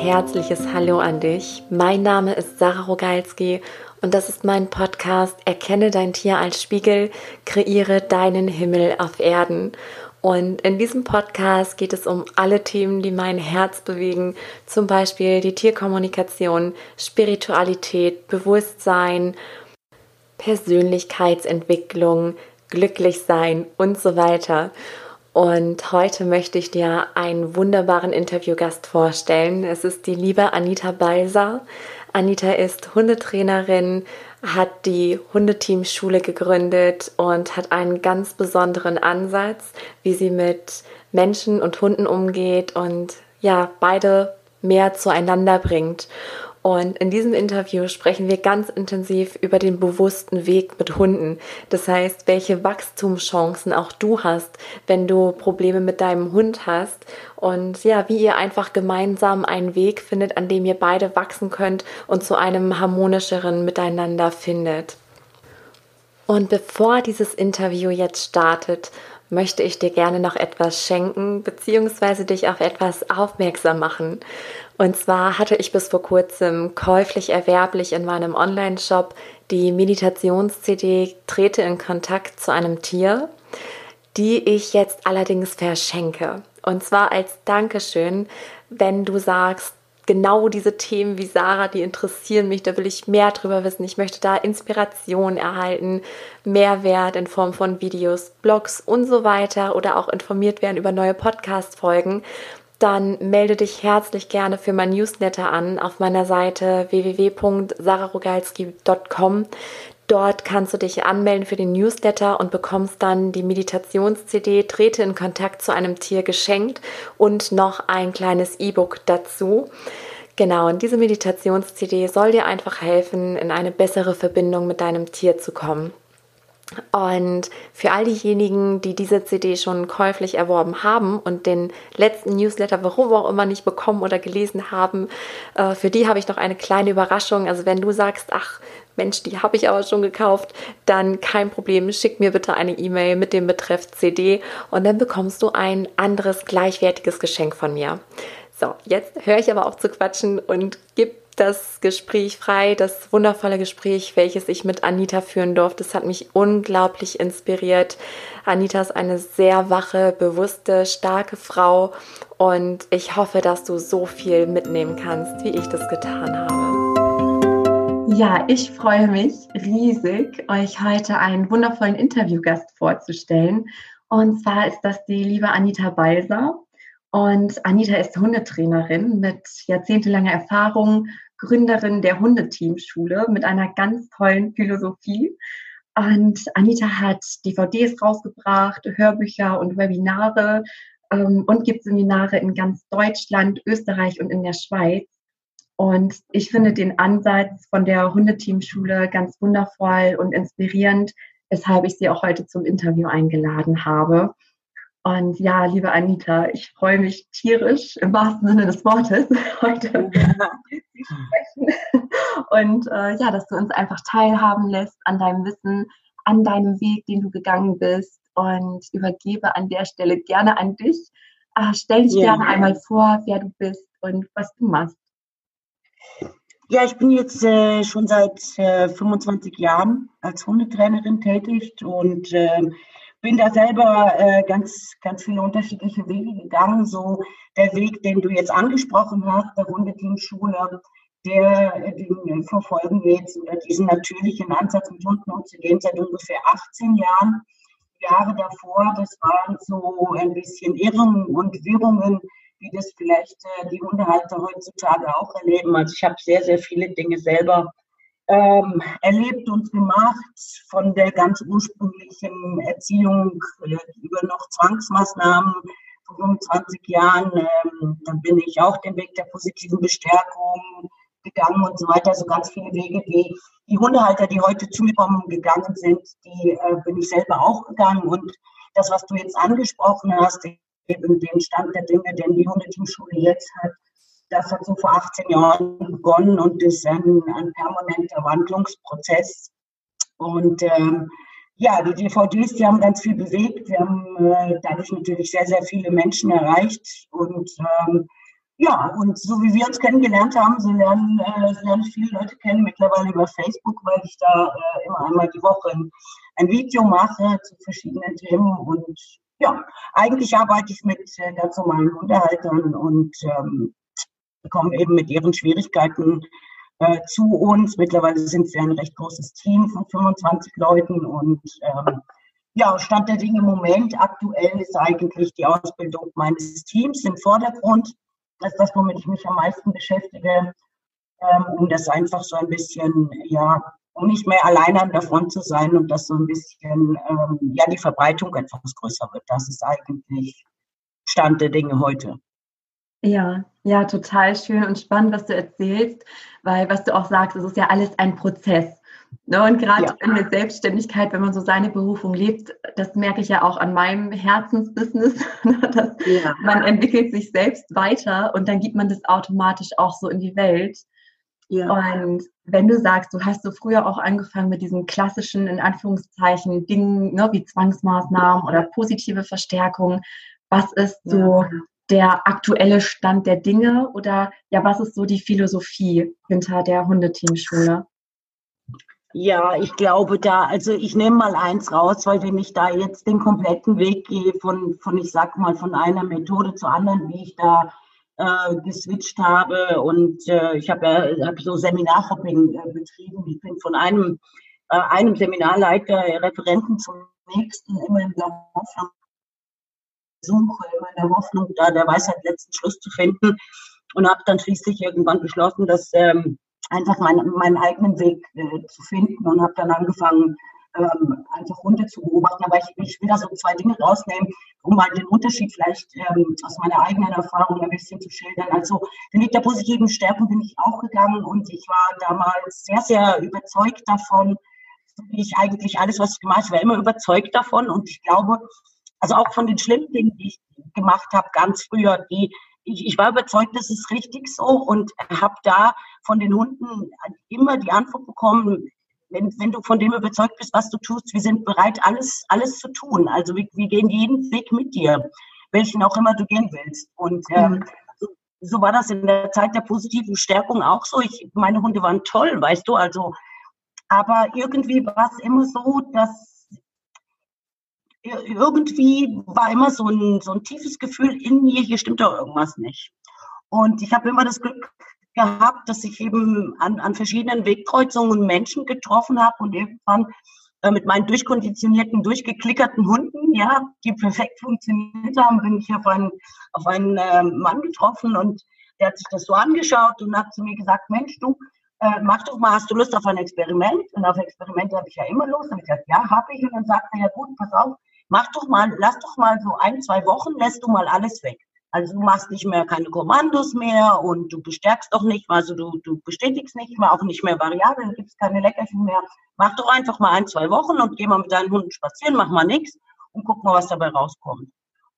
herzliches Hallo an dich. Mein Name ist Sarah Rogalski und das ist mein Podcast Erkenne dein Tier als Spiegel, kreiere deinen Himmel auf Erden. Und in diesem Podcast geht es um alle Themen, die mein Herz bewegen, zum Beispiel die Tierkommunikation, Spiritualität, Bewusstsein, Persönlichkeitsentwicklung, Glücklichsein und so weiter. Und heute möchte ich dir einen wunderbaren Interviewgast vorstellen. Es ist die liebe Anita Balser. Anita ist Hundetrainerin, hat die Hundeteamschule gegründet und hat einen ganz besonderen Ansatz, wie sie mit Menschen und Hunden umgeht und ja, beide mehr zueinander bringt. Und in diesem Interview sprechen wir ganz intensiv über den bewussten Weg mit Hunden. Das heißt, welche Wachstumschancen auch du hast, wenn du Probleme mit deinem Hund hast. Und ja, wie ihr einfach gemeinsam einen Weg findet, an dem ihr beide wachsen könnt und zu einem harmonischeren Miteinander findet. Und bevor dieses Interview jetzt startet, möchte ich dir gerne noch etwas schenken bzw. dich auf etwas aufmerksam machen. Und zwar hatte ich bis vor kurzem käuflich erwerblich in meinem Online-Shop die Meditations-CD Trete in Kontakt zu einem Tier, die ich jetzt allerdings verschenke. Und zwar als Dankeschön, wenn du sagst, genau diese Themen wie Sarah, die interessieren mich, da will ich mehr drüber wissen. Ich möchte da Inspiration erhalten, Mehrwert in Form von Videos, Blogs und so weiter oder auch informiert werden über neue Podcast-Folgen. Dann melde dich herzlich gerne für mein Newsletter an auf meiner Seite www.sararogalski.com. Dort kannst du dich anmelden für den Newsletter und bekommst dann die Meditations-CD Trete in Kontakt zu einem Tier geschenkt und noch ein kleines E-Book dazu. Genau, und diese Meditations-CD soll dir einfach helfen, in eine bessere Verbindung mit deinem Tier zu kommen. Und für all diejenigen, die diese CD schon käuflich erworben haben und den letzten Newsletter, warum auch immer, nicht bekommen oder gelesen haben, äh, für die habe ich noch eine kleine Überraschung. Also wenn du sagst, ach Mensch, die habe ich aber schon gekauft, dann kein Problem, schick mir bitte eine E-Mail mit dem Betreff CD und dann bekommst du ein anderes gleichwertiges Geschenk von mir. So, jetzt höre ich aber auf zu quatschen und gib das Gespräch frei, das wundervolle Gespräch, welches ich mit Anita führen durfte. Das hat mich unglaublich inspiriert. Anita ist eine sehr wache, bewusste, starke Frau und ich hoffe, dass du so viel mitnehmen kannst, wie ich das getan habe. Ja, ich freue mich riesig, euch heute einen wundervollen Interviewgast vorzustellen. Und zwar ist das die liebe Anita Balser. Und Anita ist Hundetrainerin mit jahrzehntelanger Erfahrung, Gründerin der Hundeteamschule mit einer ganz tollen Philosophie. Und Anita hat DVDs rausgebracht, Hörbücher und Webinare ähm, und gibt Seminare in ganz Deutschland, Österreich und in der Schweiz. Und ich finde den Ansatz von der Hundeteamschule ganz wundervoll und inspirierend, weshalb ich sie auch heute zum Interview eingeladen habe. Und ja, liebe Anita, ich freue mich tierisch im wahrsten Sinne des Wortes heute sprechen. Und äh, ja, dass du uns einfach teilhaben lässt an deinem Wissen, an deinem Weg, den du gegangen bist. Und übergebe an der Stelle gerne an dich. Äh, stell dich ja. gerne einmal vor, wer du bist und was du machst. Ja, ich bin jetzt äh, schon seit 25 äh, Jahren als Hundetrainerin tätig und ähm, bin da selber äh, ganz, ganz viele unterschiedliche Wege gegangen. So der Weg, den du jetzt angesprochen hast, der Hundeteamschule, der den verfolgen wir jetzt oder diesen natürlichen Ansatz mit Hunden umzugehen seit ungefähr 18 Jahren. Jahre davor, das waren so ein bisschen Irrungen und Wirrungen, wie das vielleicht äh, die Hundehalter heutzutage auch erleben. Also ich habe sehr, sehr viele Dinge selber ähm, erlebt und gemacht, von der ganz ursprünglichen Erziehung äh, über noch Zwangsmaßnahmen vor 25 Jahren. Ähm, dann bin ich auch den Weg der positiven Bestärkung gegangen und so weiter. So ganz viele Wege, die die Hundehalter, die heute zu mir kommen, gegangen sind, die äh, bin ich selber auch gegangen. Und das, was du jetzt angesprochen hast, eben den Stand der Dinge, den die Hundeteamschule jetzt hat, das hat so vor 18 Jahren begonnen und ist ein, ein permanenter Wandlungsprozess. Und ähm, ja, die DVDs, die haben ganz viel bewegt. Wir haben äh, dadurch natürlich sehr, sehr viele Menschen erreicht. Und ähm, ja, und so wie wir uns kennengelernt haben, so lernen, äh, lernen viele Leute kennen mittlerweile über Facebook, weil ich da äh, immer einmal die Woche ein, Video mache zu verschiedenen Themen. Und ja, eigentlich arbeite ich mit äh, ganz normalen Hundehaltern und ähm, kommen eben mit ihren Schwierigkeiten äh, zu uns. Mittlerweile sind wir ein recht großes Team von 25 Leuten und ähm, ja, Stand der Dinge im Moment aktuell ist eigentlich die Ausbildung meines Teams im Vordergrund. Das ist das, womit ich mich am meisten beschäftige, ähm, um das einfach so ein bisschen, ja, um nicht mehr alleine an der Front zu sein und dass so ein bisschen, ähm, ja, die Verbreitung etwas größer wird. Das ist eigentlich Stand der Dinge heute. Ja, ja, total schön und spannend, was du erzählst, weil was du auch sagst, es ist ja alles ein Prozess. Ne? Und gerade ja. in der Selbstständigkeit, wenn man so seine Berufung lebt, das merke ich ja auch an meinem Herzensbusiness, ne? dass ja. man entwickelt sich selbst weiter und dann gibt man das automatisch auch so in die Welt. Ja. Und wenn du sagst, du hast so früher auch angefangen mit diesen klassischen, in Anführungszeichen, Dingen, ne, wie Zwangsmaßnahmen oder positive Verstärkung, was ist so der aktuelle Stand der Dinge oder ja, was ist so die Philosophie hinter der Hundeteamschule? Ja, ich glaube da, also ich nehme mal eins raus, weil wenn ich da jetzt den kompletten Weg gehe von, von ich sag mal, von einer Methode zur anderen, wie ich da äh, geswitcht habe und äh, ich habe ja hab so Seminarhopping äh, betrieben. Ich bin von einem, äh, einem Seminarleiter, Referenten zum nächsten immer der Hoffnung, Suche, in der Hoffnung, da der Weisheit letzten Schluss zu finden und habe dann schließlich irgendwann beschlossen, dass ähm, einfach meinen, meinen eigenen Weg äh, zu finden und habe dann angefangen, ähm, einfach runter zu beobachten. Aber ich, ich will da so zwei Dinge rausnehmen, um mal den Unterschied vielleicht ähm, aus meiner eigenen Erfahrung ein bisschen zu schildern. Also den Weg der positiven Stärkung bin ich auch gegangen und ich war damals sehr, sehr überzeugt davon, wie ich eigentlich alles, was ich gemacht habe, war immer überzeugt davon und ich glaube, also auch von den schlimmen Dingen, die ich gemacht habe, ganz früher, die ich, ich war überzeugt, das ist richtig so und habe da von den Hunden immer die Antwort bekommen, wenn, wenn du von dem überzeugt bist, was du tust, wir sind bereit, alles, alles zu tun. Also wir, wir gehen jeden Weg mit dir, welchen auch immer du gehen willst. Und ähm, mhm. so, so war das in der Zeit der positiven Stärkung auch so. Ich, meine Hunde waren toll, weißt du, also aber irgendwie war es immer so, dass irgendwie war immer so ein, so ein tiefes Gefühl in mir, hier stimmt doch irgendwas nicht. Und ich habe immer das Glück gehabt, dass ich eben an, an verschiedenen Wegkreuzungen Menschen getroffen habe und irgendwann äh, mit meinen durchkonditionierten, durchgeklickerten Hunden, ja, die perfekt funktioniert haben, bin ich auf einen, auf einen äh, Mann getroffen und der hat sich das so angeschaut und hat zu mir gesagt, Mensch, du, äh, mach doch mal, hast du Lust auf ein Experiment? Und auf Experimente habe ich ja immer Lust. Und ich gesagt, ja, habe ich. Und dann sagt er, ja gut, pass auf, mach doch mal, lass doch mal so ein, zwei Wochen, lässt du mal alles weg. Also du machst nicht mehr keine Kommandos mehr und du bestärkst doch nicht, also du, du bestätigst nicht mehr, auch nicht mehr Variablen, gibst keine Leckerchen mehr. Mach doch einfach mal ein, zwei Wochen und geh mal mit deinen Hunden spazieren, mach mal nichts und guck mal, was dabei rauskommt.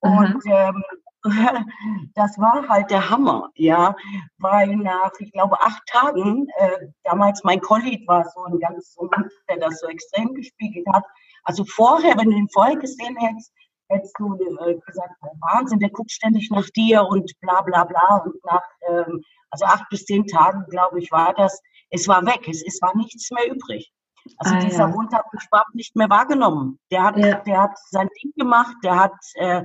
Mhm. Und ähm, das war halt der Hammer, ja, weil nach, ich glaube, acht Tagen, äh, damals mein Collie war so ein ganz so ein der das so extrem gespiegelt hat, also vorher, wenn du ihn vorher gesehen hättest, hättest du äh, gesagt, Wahnsinn, der guckt ständig nach dir und bla bla bla. Und nach, ähm, also acht bis zehn Tagen, glaube ich, war das, es war weg, es, es war nichts mehr übrig. Also ah, dieser ja. Hund hat mich überhaupt nicht mehr wahrgenommen. Der hat, ja. der hat sein Ding gemacht, der hat, äh,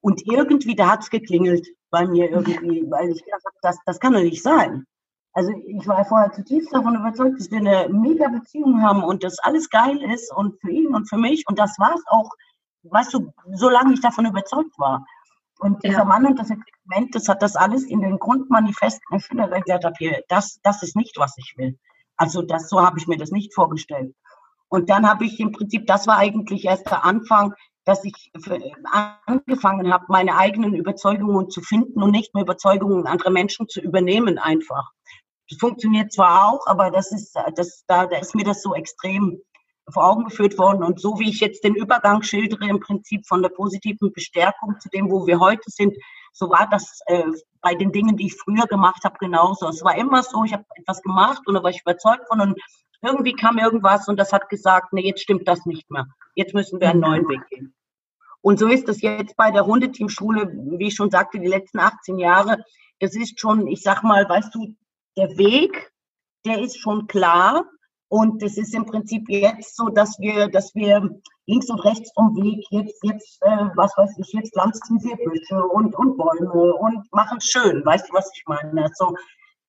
und irgendwie, da hat es geklingelt bei mir irgendwie, weil ich gedacht habe, das, das kann doch nicht sein. Also ich war vorher zutiefst davon überzeugt, dass wir eine mega Beziehung haben und dass alles geil ist und für ihn und für mich. Und das war es auch, weißt du, solange ich davon überzeugt war. Und ja. dieser Mann und das Experiment, das hat das alles in den Grundmanifesten erfüllt, weil ich gesagt habe, hier, das, das ist nicht, was ich will. Also das, so habe ich mir das nicht vorgestellt. Und dann habe ich im Prinzip, das war eigentlich erst der Anfang, dass ich angefangen habe, meine eigenen Überzeugungen zu finden und nicht mehr Überzeugungen anderer Menschen zu übernehmen einfach. Das funktioniert zwar auch, aber das ist, das, da, da ist mir das so extrem vor Augen geführt worden. Und so wie ich jetzt den Übergang schildere, im Prinzip von der positiven Bestärkung zu dem, wo wir heute sind, so war das äh, bei den Dingen, die ich früher gemacht habe, genauso. Es war immer so, ich habe etwas gemacht und da war ich überzeugt von und irgendwie kam irgendwas und das hat gesagt, nee, jetzt stimmt das nicht mehr. Jetzt müssen wir einen neuen Weg gehen. Und so ist es jetzt bei der Hundeteamschule, wie ich schon sagte, die letzten 18 Jahre das ist schon, ich sag mal, weißt du, der Weg, der ist schon klar. Und es ist im Prinzip jetzt so, dass wir, dass wir links und rechts vom Weg jetzt, jetzt, äh, was weiß ich, jetzt pflanzen wir Büsche und, und Bäume und machen schön. Weißt du, was ich meine? Also,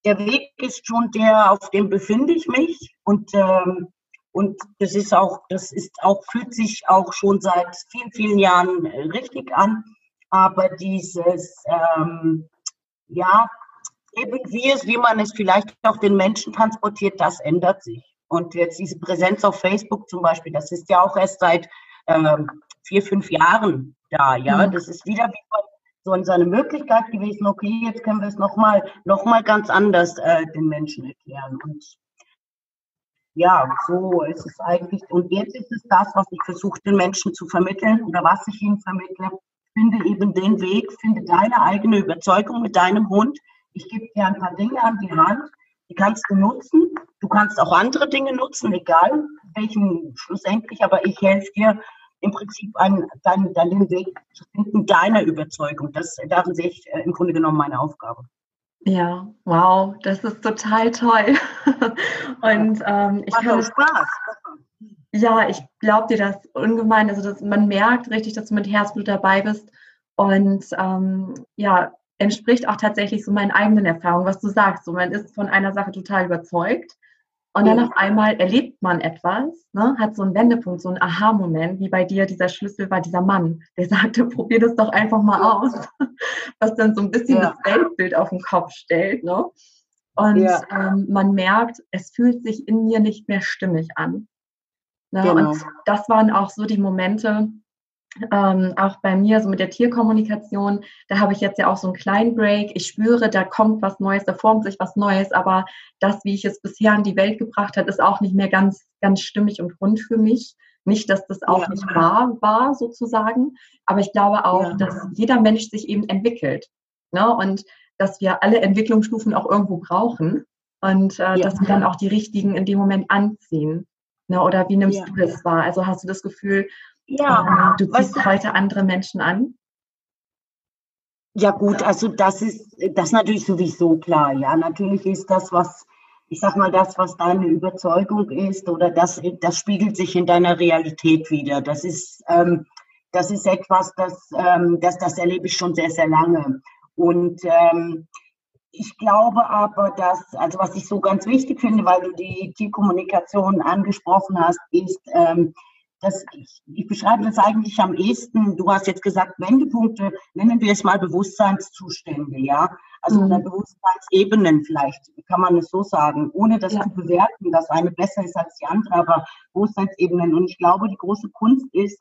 der Weg ist schon der, auf dem befinde ich mich. Und, ähm, und das ist auch, das ist auch, fühlt sich auch schon seit vielen, vielen Jahren richtig an. Aber dieses, ähm, ja, eben wie es, wie man es vielleicht auch den Menschen transportiert, das ändert sich. Und jetzt diese Präsenz auf Facebook zum Beispiel, das ist ja auch erst seit ähm, vier, fünf Jahren da. Ja, mhm. das ist wieder so eine Möglichkeit gewesen. Okay, jetzt können wir es nochmal, noch mal ganz anders äh, den Menschen erklären. Und ja, so ist es eigentlich. Und jetzt ist es das, was ich versuche, den Menschen zu vermitteln oder was ich ihnen vermittle. Finde eben den Weg, finde deine eigene Überzeugung mit deinem Hund. Ich gebe dir ein paar Dinge an die Hand, die kannst du nutzen. Du kannst auch andere Dinge nutzen, egal welchen schlussendlich, aber ich helfe dir im Prinzip einen, deinen, deinen Weg zu finden, deiner Überzeugung. Das, darin sehe ich äh, im Grunde genommen meine Aufgabe. Ja, wow, das ist total toll. Und ähm, ich kann Spaß. Ja, ich glaube dir das ungemein. Also dass man merkt richtig, dass du mit Herzblut dabei bist. Und ähm, ja, entspricht auch tatsächlich so meinen eigenen Erfahrungen, was du sagst. So, man ist von einer Sache total überzeugt und dann auf einmal erlebt man etwas, ne, hat so einen Wendepunkt, so einen Aha-Moment, wie bei dir dieser Schlüssel war dieser Mann, der sagte, probier das doch einfach mal aus, was dann so ein bisschen ja. das Weltbild auf den Kopf stellt. Ne? Und ja. ähm, man merkt, es fühlt sich in mir nicht mehr stimmig an. Ne? Genau. Und das waren auch so die Momente, ähm, auch bei mir, so mit der Tierkommunikation, da habe ich jetzt ja auch so einen kleinen Break. Ich spüre, da kommt was Neues, da formt sich was Neues, aber das, wie ich es bisher in die Welt gebracht habe, ist auch nicht mehr ganz, ganz stimmig und rund für mich. Nicht, dass das auch ja. nicht wahr war, sozusagen, aber ich glaube auch, ja. dass jeder Mensch sich eben entwickelt. Ne? Und dass wir alle Entwicklungsstufen auch irgendwo brauchen und äh, ja. dass wir dann auch die richtigen in dem Moment anziehen. Ne? Oder wie nimmst du das wahr? Also hast du das Gefühl, ja, ähm, du ziehst heute andere Menschen an? Ja gut, also das ist das ist natürlich sowieso klar. Ja, natürlich ist das, was ich sag mal, das, was deine Überzeugung ist, oder das, das spiegelt sich in deiner Realität wieder. Das ist, ähm, das ist etwas, das, ähm, das, das erlebe ich schon sehr, sehr lange. Und ähm, ich glaube aber, dass, also was ich so ganz wichtig finde, weil du die Tierkommunikation angesprochen hast, ist, ähm, das, ich, ich beschreibe das eigentlich am ehesten, du hast jetzt gesagt, Wendepunkte, nennen wir es mal Bewusstseinszustände, ja. Also mhm. Bewusstseinsebenen vielleicht, kann man es so sagen, ohne das ja. zu bewerten, dass eine besser ist als die andere, aber Bewusstseinsebenen. Und ich glaube, die große Kunst ist,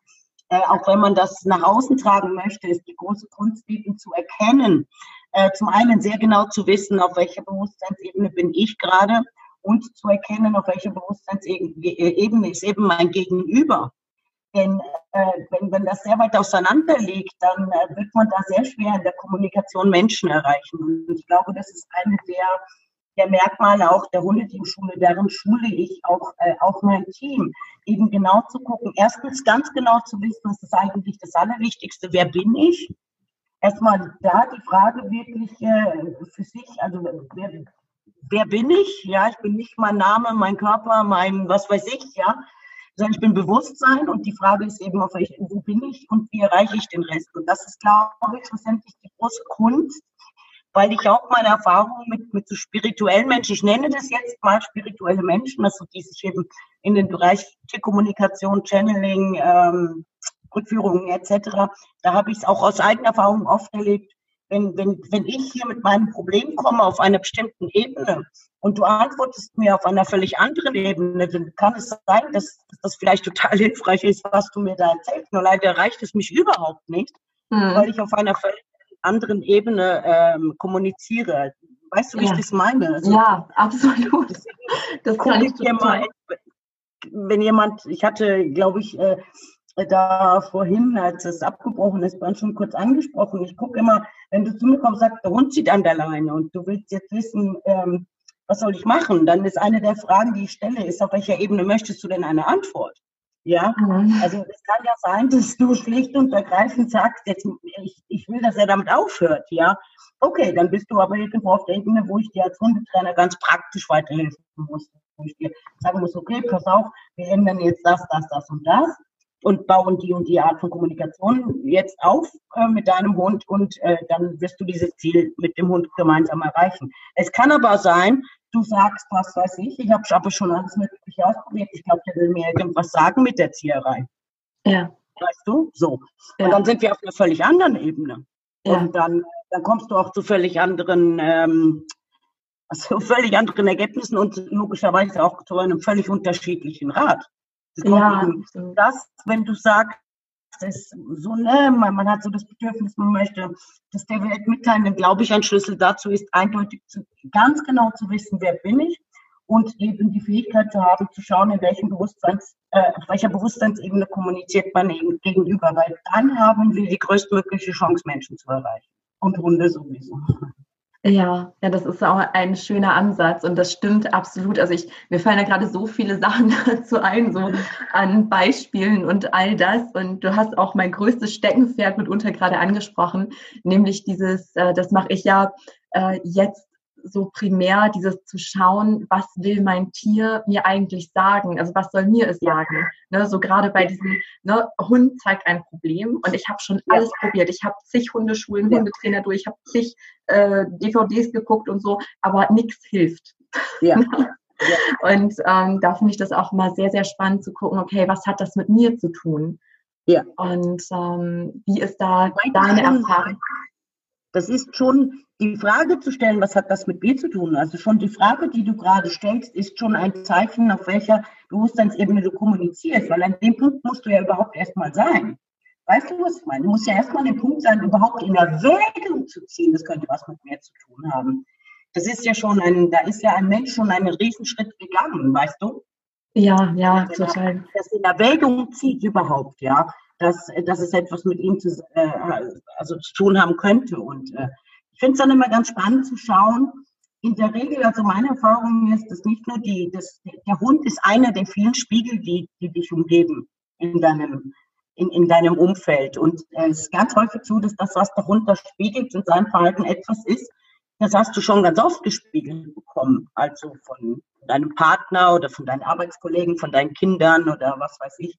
äh, auch wenn man das nach außen tragen möchte, ist die große Kunst eben zu erkennen. Äh, zum einen sehr genau zu wissen, auf welcher Bewusstseinsebene bin ich gerade und zu erkennen, auf welcher Bewusstseinsebene ist eben mein Gegenüber. Denn äh, wenn, wenn das sehr weit auseinander liegt, dann äh, wird man da sehr schwer in der Kommunikation Menschen erreichen. Und ich glaube, das ist eine der, der Merkmale auch der Hundeteamschule, deren schule ich auch, äh, auch mein Team, eben genau zu gucken. Erstens ganz genau zu wissen, das ist eigentlich das Allerwichtigste, wer bin ich? Erstmal da die Frage wirklich äh, für sich, also wer, wer bin ich? Ja, ich bin nicht mein Name, mein Körper, mein was weiß ich, ja, sondern ich bin Bewusstsein und die Frage ist eben, auf welch, wo bin ich und wie erreiche ich den Rest? Und das ist, glaube ich, schlussendlich die große Kunst, weil ich auch meine Erfahrungen mit, mit so spirituellen Menschen, ich nenne das jetzt mal spirituelle Menschen, also die sich eben in den Bereich Tierkommunikation, Channeling, ähm, Rückführungen etc., da habe ich es auch aus eigener Erfahrung oft erlebt, wenn, wenn, wenn ich hier mit meinem Problem komme auf einer bestimmten Ebene und du antwortest mir auf einer völlig anderen Ebene, dann kann es sein, dass, das vielleicht total hilfreich ist, was du mir da erzählst. Nur leider erreicht es mich überhaupt nicht, mhm. weil ich auf einer völlig anderen Ebene ähm, kommuniziere. Weißt du, wie ja. ich das meine? Also, ja, absolut. Das kann ich total. Mal, wenn jemand, ich hatte, glaube ich, äh, da vorhin, als es abgebrochen ist, waren schon kurz angesprochen. Ich gucke immer, wenn du zu mir kommst, sagst, der Hund zieht an der Leine und du willst jetzt wissen, ähm, was soll ich machen? Dann ist eine der Fragen, die ich stelle, ist, auf welcher Ebene möchtest du denn eine Antwort? Ja, mhm. also es kann ja sein, dass du schlicht und ergreifend sagst, jetzt, ich, ich will, dass er damit aufhört, ja. Okay, dann bist du aber irgendwo auf der Ebene, wo ich dir als Hundetrainer ganz praktisch weiterhelfen muss. Wo ich dir sagen muss, okay, pass auf, wir ändern jetzt das, das, das und das und bauen die und die Art von Kommunikation jetzt auf äh, mit deinem Hund und äh, dann wirst du dieses Ziel mit dem Hund gemeinsam erreichen. Es kann aber sein, du sagst, was weiß ich, ich habe aber schon alles Mögliche ausprobiert, ich glaube, der will mir irgendwas sagen mit der Zieherei. Ja. Weißt du? So. Ja. Und dann sind wir auf einer völlig anderen Ebene. Ja. Und dann, dann kommst du auch zu völlig anderen, ähm, also völlig anderen Ergebnissen und logischerweise auch zu einem völlig unterschiedlichen Rat. Ja, das, wenn du sagst, das ist so, ne, man, man, hat so das Bedürfnis, man möchte das der Welt mitteilen, dann glaube ich, ein Schlüssel dazu ist eindeutig zu, ganz genau zu wissen, wer bin ich und eben die Fähigkeit zu haben, zu schauen, in welchem Bewusstseins, äh, auf welcher Bewusstseinsebene kommuniziert man eben gegenüber, weil dann haben wir die größtmögliche Chance, Menschen zu erreichen. Und Hunde sowieso. Ja, ja, das ist auch ein schöner Ansatz und das stimmt absolut. Also ich, mir fallen da gerade so viele Sachen dazu ein, so an Beispielen und all das. Und du hast auch mein größtes Steckenpferd mitunter gerade angesprochen, nämlich dieses, äh, das mache ich ja äh, jetzt so primär dieses zu schauen, was will mein Tier mir eigentlich sagen? Also was soll mir es sagen? Ne, so gerade bei diesem ne, Hund zeigt ein Problem und ich habe schon alles ja. probiert. Ich habe zig Hundeschulen, ja. Hundetrainer durch, ich habe zig äh, DVDs geguckt und so, aber nichts hilft. Ja. und ähm, da finde ich das auch mal sehr, sehr spannend zu gucken, okay, was hat das mit mir zu tun? Ja. Und ähm, wie ist da deine Erfahrung? Das ist schon die Frage zu stellen, was hat das mit mir zu tun? Also schon die Frage, die du gerade stellst, ist schon ein Zeichen, auf welcher Bewusstseinsebene du kommunizierst, weil an dem Punkt musst du ja überhaupt erstmal sein. Weißt du, was ich meine? Du musst ja erstmal an dem Punkt sein, überhaupt in Erwägung zu ziehen, das könnte was mit mir zu tun haben. Das ist ja schon ein, da ist ja ein Mensch schon einen Riesenschritt gegangen, weißt du? Ja, ja, total. Das in Erwägung zieht überhaupt, ja dass, dass es etwas mit ihm zu, äh, also zu tun haben könnte. Und äh, ich finde es dann immer ganz spannend zu schauen. In der Regel, also meine Erfahrung ist, dass nicht nur die, das, der Hund ist einer der vielen Spiegel, die, die dich umgeben in deinem, in, in deinem Umfeld. Und äh, es ist ganz häufig so, dass das, was der Hund da spiegelt in seinem Verhalten etwas ist, das hast du schon ganz oft gespiegelt bekommen. Also von deinem Partner oder von deinen Arbeitskollegen, von deinen Kindern oder was weiß ich.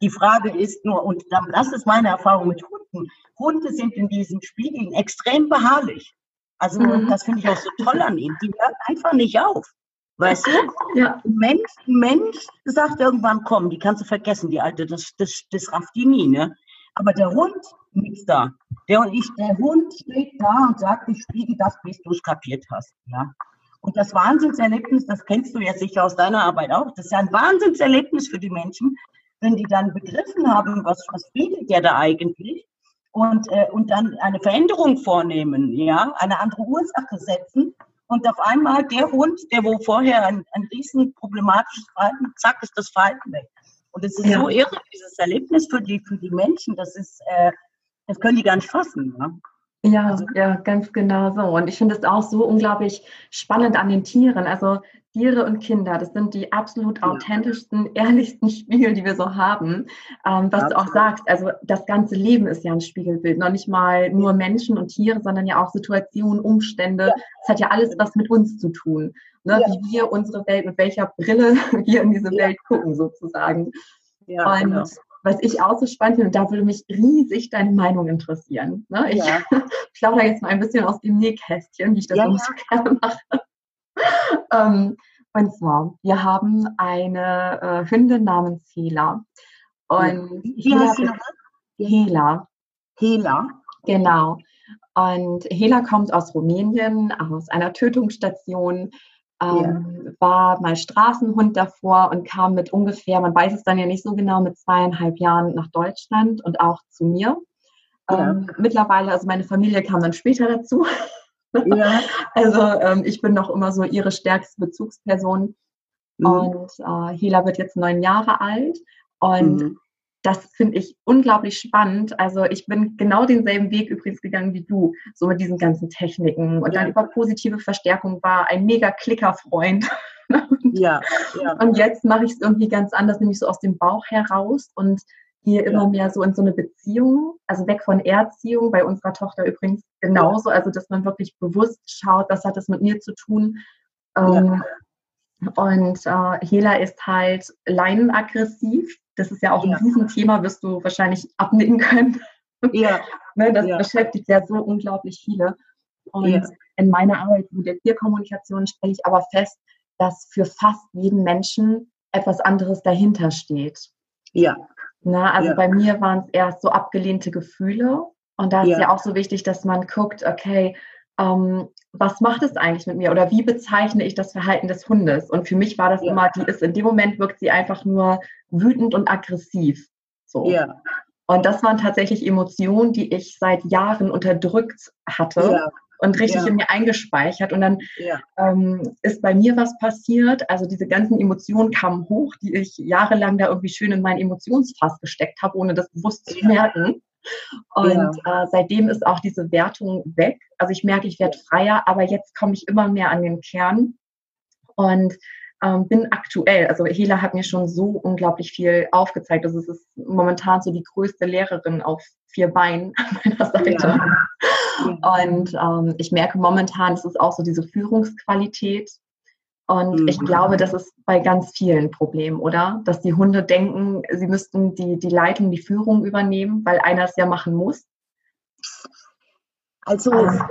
Die Frage ist nur, und das ist meine Erfahrung mit Hunden, Hunde sind in diesen Spiegeln extrem beharrlich. Also mhm. das finde ich auch so toll an ihnen. Die hören einfach nicht auf. Weißt du? Ja. Ein Mensch, Mensch sagt irgendwann, komm, die kannst du vergessen, die alte, das, das, das rafft die nie, ne? Aber der Hund, nichts da. Der, und ich, der Hund steht da und sagt, ich spiegel das, bis du es kapiert hast, ja? Und das Wahnsinnserlebnis, das kennst du ja sicher aus deiner Arbeit auch, das ist ja ein Wahnsinnserlebnis für die Menschen, wenn die dann begriffen haben, was, was bietet der da eigentlich und, äh, und dann eine Veränderung vornehmen, ja, eine andere Ursache setzen und auf einmal der Hund, der wo vorher ein, ein riesen problematisches Verhalten, zack, ist das Verhalten weg. Und es ist ja. so irre, dieses Erlebnis für die, für die Menschen, das ist, äh, das können die gar nicht fassen. Ne? Ja, also, ja, ganz genau so. Und ich finde es auch so unglaublich spannend an den Tieren. Also Tiere und Kinder, das sind die absolut authentischsten, ehrlichsten Spiegel, die wir so haben. Ähm, was ja, du auch sagst, also das ganze Leben ist ja ein Spiegelbild, noch nicht mal nur Menschen und Tiere, sondern ja auch Situationen, Umstände. Es ja. hat ja alles was mit uns zu tun, ne? Ja. wie wir unsere Welt, mit welcher Brille wir in diese Welt gucken sozusagen. Ja, und genau. Was ich auch so spannend finde, und da würde mich riesig deine Meinung interessieren. Ne? Ich ja. plaudere jetzt mal ein bisschen aus dem Nähkästchen, wie ich das ja, so gerne mache. ähm, und zwar, wir haben eine äh, Hündin namens Hela. Und Wie heißt sie nochmal? Hela. Hela. Genau. Und Hela kommt aus Rumänien, aus einer Tötungsstation, ähm, ja. war mal Straßenhund davor und kam mit ungefähr, man weiß es dann ja nicht so genau, mit zweieinhalb Jahren nach Deutschland und auch zu mir. Ja. Ähm, mittlerweile, also meine Familie kam dann später dazu. Ja. also ähm, ich bin noch immer so ihre stärkste Bezugsperson. Mhm. Und äh, Hela wird jetzt neun Jahre alt. Und mhm. Das finde ich unglaublich spannend. Also ich bin genau denselben Weg übrigens gegangen wie du, so mit diesen ganzen Techniken. Und ja. dann über positive Verstärkung war ein mega Klickerfreund. ja, ja. Und jetzt mache ich es irgendwie ganz anders, nämlich so aus dem Bauch heraus und gehe immer ja. mehr so in so eine Beziehung, also weg von Erziehung, bei unserer Tochter übrigens genauso, also dass man wirklich bewusst schaut, was hat das mit mir zu tun. Ähm, und äh, Hela ist halt leinenaggressiv. Das ist ja auch ja. ein Riesenthema, wirst du wahrscheinlich abnicken können. Ja. ne, das ja. beschäftigt ja so unglaublich viele. Und ja. in meiner Arbeit mit der Tierkommunikation stelle ich aber fest, dass für fast jeden Menschen etwas anderes dahinter steht. Ja. Na, also ja. bei mir waren es erst so abgelehnte Gefühle. Und da ist ja. ja auch so wichtig, dass man guckt, okay, ähm, was macht es eigentlich mit mir oder wie bezeichne ich das Verhalten des Hundes? Und für mich war das ja. immer, die ist in dem Moment wirkt sie einfach nur wütend und aggressiv. So. Ja. Und das waren tatsächlich Emotionen, die ich seit Jahren unterdrückt hatte ja. und richtig in mir eingespeichert. Und dann ähm, ist bei mir was passiert. Also diese ganzen Emotionen kamen hoch, die ich jahrelang da irgendwie schön in mein Emotionsfass gesteckt habe, ohne das bewusst zu merken. Und ja. äh, seitdem ist auch diese Wertung weg. Also ich merke, ich werde freier, aber jetzt komme ich immer mehr an den Kern und ähm, bin aktuell, also Hela hat mir schon so unglaublich viel aufgezeigt. Also es ist momentan so die größte Lehrerin auf vier Beinen an meiner Seite. Ja. Und ähm, ich merke momentan, es ist auch so diese Führungsqualität, und mhm. ich glaube, das ist bei ganz vielen Problem, oder? Dass die Hunde denken, sie müssten die, die Leitung, die Führung übernehmen, weil einer es ja machen muss. Also, also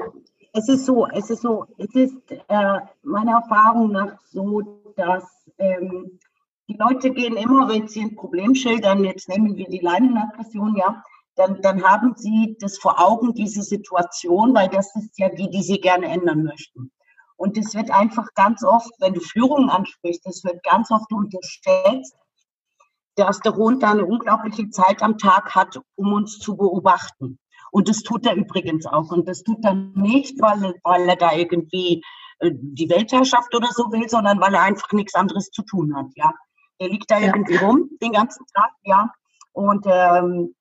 es ist so, es ist so, es ist äh, meiner Erfahrung nach so, dass ähm, die Leute gehen immer, wenn sie ein Problem schildern, jetzt nehmen wir die Leinenaggression, ja, dann, dann haben sie das vor Augen, diese Situation, weil das ist ja die, die sie gerne ändern möchten. Und es wird einfach ganz oft, wenn du Führung ansprichst, es wird ganz oft unterstellt, dass der Hund eine unglaubliche Zeit am Tag hat, um uns zu beobachten. Und das tut er übrigens auch. Und das tut er nicht, weil, weil er da irgendwie äh, die Weltherrschaft oder so will, sondern weil er einfach nichts anderes zu tun hat. Ja, er liegt da ja. irgendwie rum den ganzen Tag. Ja, und ähm,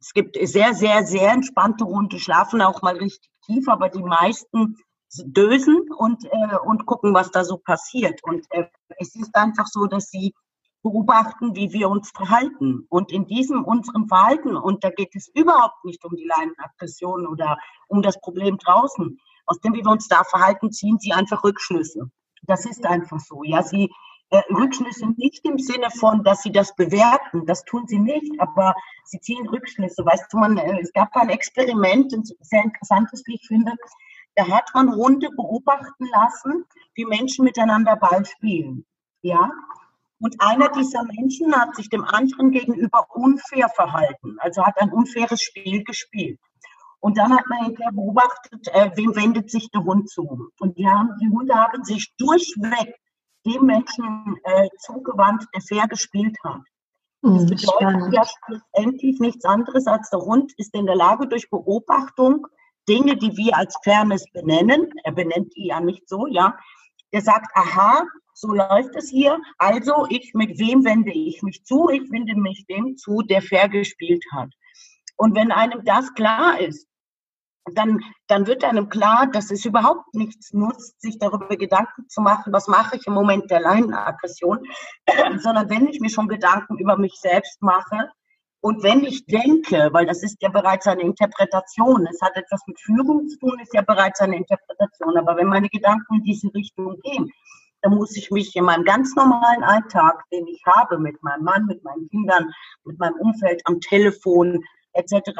es gibt sehr, sehr, sehr entspannte Hunde, schlafen auch mal richtig tief, aber die meisten dösen und, äh, und gucken, was da so passiert. Und äh, es ist einfach so, dass sie beobachten, wie wir uns verhalten. Und in diesem unserem Verhalten, und da geht es überhaupt nicht um die Leinenaggression oder um das Problem draußen, aus dem, wie wir uns da verhalten, ziehen sie einfach Rückschlüsse. Das ist einfach so. Ja, sie äh, Rückschlüsse nicht im Sinne von, dass sie das bewerten, das tun sie nicht, aber sie ziehen Rückschlüsse. Weißt du, man, äh, es gab ein Experiment, ein sehr interessantes, wie ich finde, da hat man Hunde beobachten lassen, wie Menschen miteinander Ball spielen. Ja? Und einer dieser Menschen hat sich dem anderen gegenüber unfair verhalten, also hat ein unfaires Spiel gespielt. Und dann hat man hinterher beobachtet, äh, wem wendet sich der Hund zu. Und die, haben, die Hunde haben sich durchweg dem Menschen äh, zugewandt, der fair gespielt hat. Das hm, bedeutet ja schlussendlich nichts anderes als der Hund ist in der Lage, durch Beobachtung Dinge, die wir als Fairness benennen, er benennt die ja nicht so, ja, der sagt, aha, so läuft es hier, also ich, mit wem wende ich mich zu? Ich wende mich dem zu, der fair gespielt hat. Und wenn einem das klar ist, dann, dann wird einem klar, dass es überhaupt nichts nutzt, sich darüber Gedanken zu machen, was mache ich im Moment der Leinenaggression, sondern wenn ich mir schon Gedanken über mich selbst mache, und wenn ich denke, weil das ist ja bereits eine Interpretation, es hat etwas mit Führung zu tun, ist ja bereits eine Interpretation, aber wenn meine Gedanken in diese Richtung gehen, dann muss ich mich in meinem ganz normalen Alltag, den ich habe mit meinem Mann, mit meinen Kindern, mit meinem Umfeld am Telefon etc.,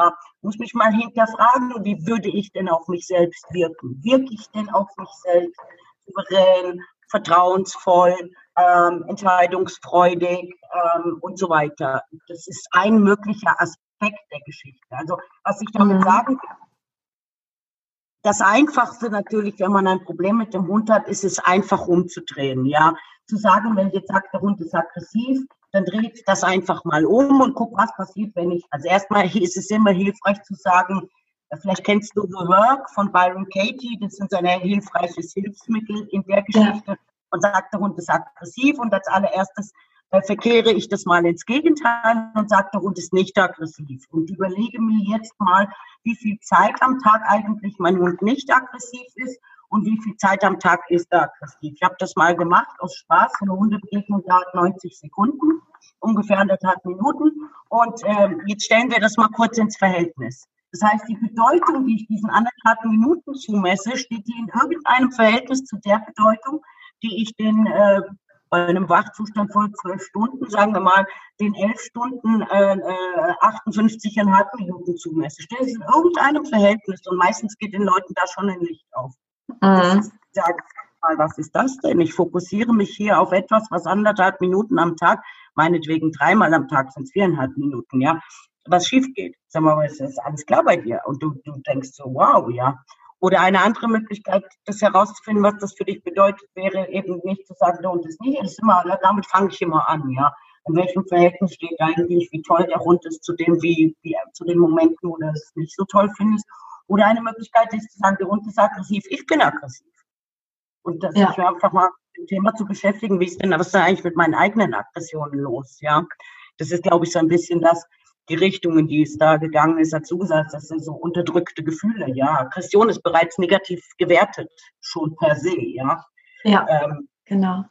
muss mich mal hinterfragen, wie würde ich denn auf mich selbst wirken? Wirke ich denn auf mich selbst souverän, vertrauensvoll, ähm, entscheidungsfreudig ähm, und so weiter. Das ist ein möglicher Aspekt der Geschichte. Also was ich damit mhm. sagen kann, das Einfachste natürlich, wenn man ein Problem mit dem Hund hat, ist es einfach umzudrehen. Ja, zu sagen, wenn jetzt sagt, der Hund ist aggressiv, dann dreht das einfach mal um und guck, was passiert, wenn ich. Also erstmal ist es immer hilfreich zu sagen, vielleicht kennst du The Work von Byron Katie, das ist ein hilfreiches Hilfsmittel in der Geschichte. Ja und sagt, der Hund ist aggressiv und als allererstes Da verkehre ich das mal ins Gegenteil und sage, der Hund ist nicht aggressiv. Und überlege mir jetzt mal, wie viel Zeit am Tag eigentlich mein Hund nicht aggressiv ist und wie viel Zeit am Tag ist er aggressiv. Ich habe das mal gemacht aus Spaß. Eine Hundebegegnung dauert 90 Sekunden, ungefähr anderthalb Minuten. Und ähm, jetzt stellen wir das mal kurz ins Verhältnis. Das heißt, die Bedeutung, die ich diesen anderthalb Minuten zumesse, steht die in irgendeinem Verhältnis zu der Bedeutung, die ich den äh, bei einem Wachzustand von zwölf Stunden, sagen wir mal, den elf Stunden äh, äh, 58,5 Minuten zumesse. Stell es in irgendeinem Verhältnis und meistens geht den Leuten da schon ein Licht auf. Mhm. Ich sage mal, was ist das denn? Ich fokussiere mich hier auf etwas, was anderthalb Minuten am Tag, meinetwegen dreimal am Tag sind es viereinhalb Minuten, ja, was schief geht. Sag mal, ist das alles klar bei dir? Und du, du denkst so, wow, ja. Oder eine andere Möglichkeit, das herauszufinden, was das für dich bedeutet, wäre eben nicht zu sagen, der Hund ist nicht, ist immer, damit fange ich immer an, ja. In welchem Verhältnis steht eigentlich, wie toll der Hund ist zu dem, wie, wie zu den Momenten, wo du es nicht so toll findest. Oder eine Möglichkeit ist zu sagen, der Hund ist aggressiv, ich bin aggressiv. Und das ja. einfach mal mit dem Thema zu beschäftigen, wie ist denn, was ist denn eigentlich mit meinen eigenen Aggressionen los, ja. Das ist, glaube ich, so ein bisschen das, die Richtung, in die es da gegangen ist, dazu gesagt, das sind so unterdrückte Gefühle, ja. Aggression ist bereits negativ gewertet, schon per se, ja. Ja, ähm, genau.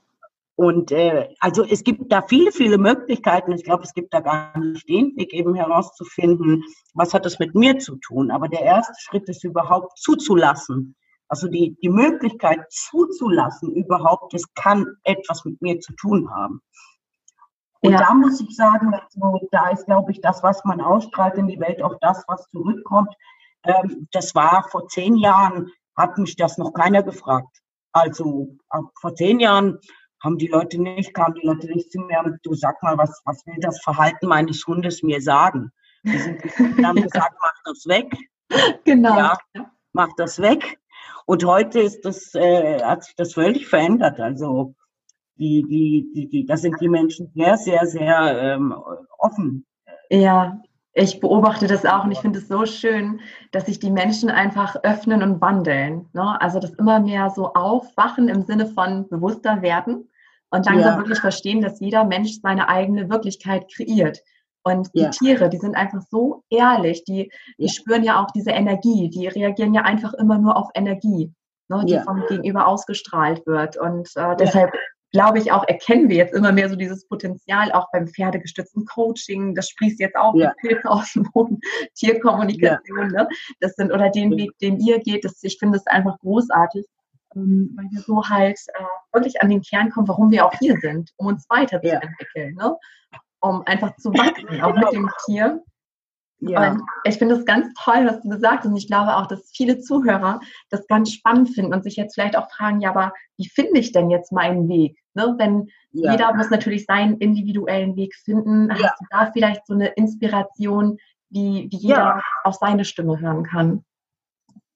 Und äh, also es gibt da viele, viele Möglichkeiten. Ich glaube, es gibt da gar nicht den Weg, eben herauszufinden, was hat das mit mir zu tun. Aber der erste Schritt ist überhaupt zuzulassen. Also die, die Möglichkeit zuzulassen überhaupt, es kann etwas mit mir zu tun haben. Und ja. da muss ich sagen, also, da ist, glaube ich, das, was man ausstrahlt in die Welt, auch das, was zurückkommt. Ähm, das war vor zehn Jahren, hat mich das noch keiner gefragt. Also vor zehn Jahren haben die Leute nicht, kamen die Leute nicht zu mir und du sag mal, was, was will das Verhalten meines Hundes mir sagen? Die sind haben gesagt, mach das weg. Genau. Ja, mach das weg. Und heute ist das, äh, hat sich das völlig verändert. Also die, die, die, die, das sind die Menschen sehr, sehr, sehr ähm, offen. Ja, ich beobachte das auch und ich finde es so schön, dass sich die Menschen einfach öffnen und wandeln. Ne? Also das immer mehr so aufwachen im Sinne von bewusster werden und langsam ja. wirklich verstehen, dass jeder Mensch seine eigene Wirklichkeit kreiert. Und die ja. Tiere, die sind einfach so ehrlich, die, die ja. spüren ja auch diese Energie, die reagieren ja einfach immer nur auf Energie, ne, die vom Gegenüber ausgestrahlt wird. Und äh, deshalb glaube ich, auch erkennen wir jetzt immer mehr so dieses Potenzial auch beim pferdegestützten Coaching. Das sprießt jetzt auch ja. mit Pilze aus dem Boden, Tierkommunikation. Ja. Ne? Das sind, oder den Weg, den ihr geht, das, ich finde es einfach großartig, ähm, weil wir so halt äh, wirklich an den Kern kommen, warum wir auch hier sind, um uns weiterzuentwickeln. Ja. Ne? Um einfach zu wachsen, auch mit dem Tier. Ja. Und ich finde es ganz toll, was du gesagt hast. Und ich glaube auch, dass viele Zuhörer das ganz spannend finden und sich jetzt vielleicht auch fragen, ja, aber wie finde ich denn jetzt meinen Weg? Ne? Wenn ja. jeder muss natürlich seinen individuellen Weg finden, ja. hast du da vielleicht so eine Inspiration, wie, wie jeder ja. auf seine Stimme hören kann?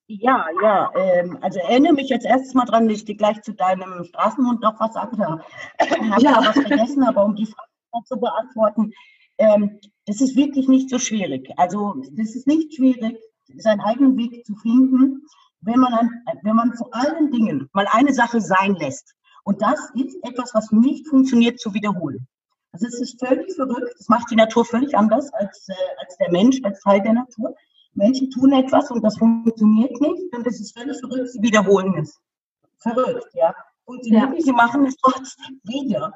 Ja, ja. Ähm, also erinnere mich jetzt erstes mal dran, dass ich dir gleich zu deinem Straßenhund noch was sagte. Habe ja. was vergessen, aber um die Frage zu beantworten, ähm, das ist wirklich nicht so schwierig. Also das ist nicht schwierig, seinen eigenen Weg zu finden, wenn man, an, wenn man zu allen Dingen mal eine Sache sein lässt. Und das ist etwas, was nicht funktioniert, zu wiederholen. Also es ist völlig verrückt. Das macht die Natur völlig anders als, äh, als der Mensch, als Teil der Natur. Menschen tun etwas und das funktioniert nicht. Und es ist völlig verrückt, sie wiederholen es. Verrückt, ja. Und sie, ja. sie machen es trotzdem wieder.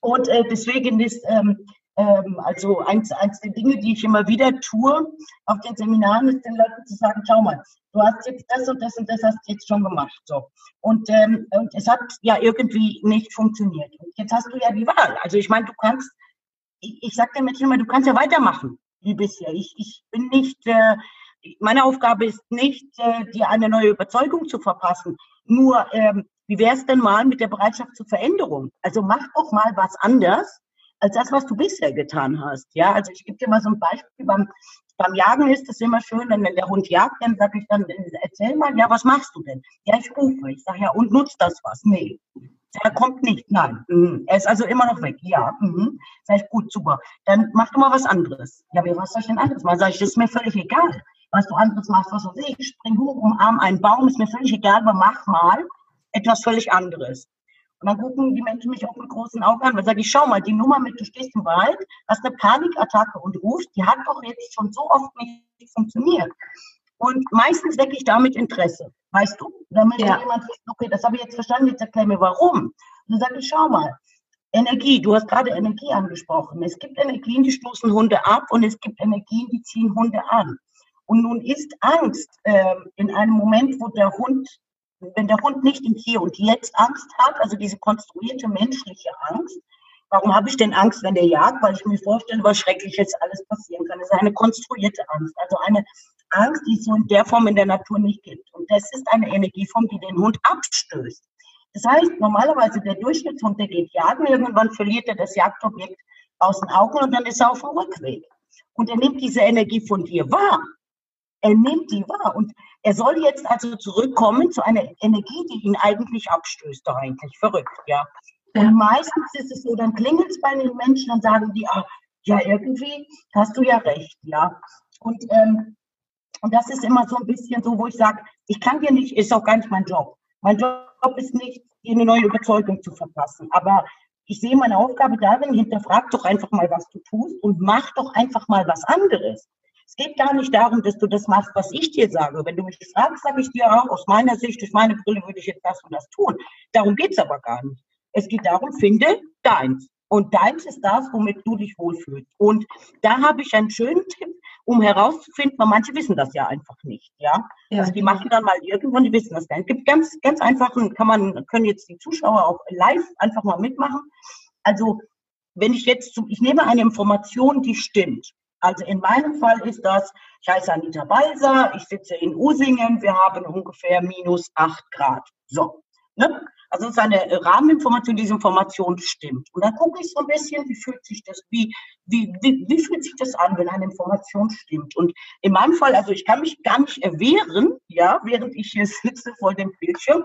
Und äh, deswegen ist ähm, ähm, also eins, eins der Dinge, die ich immer wieder tue auf den Seminaren, ist den Leuten zu sagen, schau mal, du hast jetzt das und das und das hast jetzt schon gemacht. So. Und, ähm, und es hat ja irgendwie nicht funktioniert. Und jetzt hast du ja die Wahl. Also ich meine, du kannst, ich, ich sage den Menschen immer, du kannst ja weitermachen wie bisher. Ich, ich bin nicht, äh, meine Aufgabe ist nicht, äh, dir eine neue Überzeugung zu verpassen. Nur, ähm, wie wäre es denn mal mit der Bereitschaft zur Veränderung? Also mach doch mal was anders als das, was du bisher getan hast. Ja, also ich gebe dir mal so ein Beispiel. Beim, beim Jagen ist es immer schön, wenn der Hund jagt, dann sage ich dann, erzähl mal, ja, was machst du denn? Ja, ich rufe. Ich sage, ja, und nutzt das was? Nee. Er kommt nicht, nein. Mhm. Er ist also immer noch weg. Ja, mhm. sag ich, gut, super. Dann mach du mal was anderes. Ja, wie was soll ich denn anderes machen? Sag ich, das ist mir völlig egal, was du anderes machst. Was weiß ich, spring hoch, umarm einen Baum, ist mir völlig egal, aber mach mal etwas völlig anderes. Und dann gucken die Menschen mich auch mit großen Augen an. Dann sage ich, schau mal, die Nummer mit, du stehst im Wald, hast eine Panikattacke und rufst, die hat doch jetzt schon so oft nicht funktioniert. Und meistens wecke ich damit Interesse, weißt du? Damit ja. jemand sagt, okay, das habe ich jetzt verstanden, jetzt erklär mir warum. Und dann sage ich, schau mal, Energie, du hast gerade Energie angesprochen. Es gibt Energien, die stoßen Hunde ab und es gibt Energien, die ziehen Hunde an. Und nun ist Angst äh, in einem Moment, wo der Hund wenn der Hund nicht im Hier und Jetzt Angst hat, also diese konstruierte menschliche Angst, warum habe ich denn Angst, wenn der jagt? Weil ich mir vorstelle, was Schreckliches alles passieren kann. Das ist eine konstruierte Angst, also eine Angst, die es so in der Form in der Natur nicht gibt. Und das ist eine Energieform, die den Hund abstößt. Das heißt, normalerweise der Durchschnittshund, der geht jagen, irgendwann verliert er das Jagdobjekt aus den Augen und dann ist er auf dem Rückweg. Und er nimmt diese Energie von dir wahr. Er nimmt die wahr. Und er soll jetzt also zurückkommen zu einer Energie, die ihn eigentlich abstößt, doch eigentlich verrückt, ja. ja. Und meistens ist es so, dann klingelt es bei den Menschen, dann sagen die, ah, ja, irgendwie hast du ja recht, ja. Und, ähm, und das ist immer so ein bisschen so, wo ich sage, ich kann dir nicht, ist auch gar nicht mein Job. Mein Job ist nicht, dir eine neue Überzeugung zu verpassen. Aber ich sehe meine Aufgabe darin, hinterfrag doch einfach mal, was du tust und mach doch einfach mal was anderes. Es geht gar nicht darum, dass du das machst, was ich dir sage. Wenn du mich fragst, sage ich dir auch, aus meiner Sicht, durch meine Brille würde ich jetzt das und das tun. Darum geht es aber gar nicht. Es geht darum, finde deins. Und deins ist das, womit du dich wohlfühlst. Und da habe ich einen schönen Tipp, um herauszufinden, weil manche wissen das ja einfach nicht, ja. ja also die machen dann mal irgendwann, die wissen das gar nicht. Es gibt ganz, ganz einfachen, kann man, können jetzt die Zuschauer auch live einfach mal mitmachen. Also, wenn ich jetzt, ich nehme eine Information, die stimmt. Also in meinem Fall ist das, ich heiße Anita Balser, ich sitze in Usingen, wir haben ungefähr minus acht Grad. So. Ne? Also es ist eine Rahmeninformation, diese Information stimmt. Und dann gucke ich so ein bisschen, wie fühlt sich das, wie, wie, wie, wie fühlt sich das an, wenn eine Information stimmt. Und in meinem Fall, also ich kann mich gar nicht erwehren, ja, während ich hier sitze vor dem Bildschirm,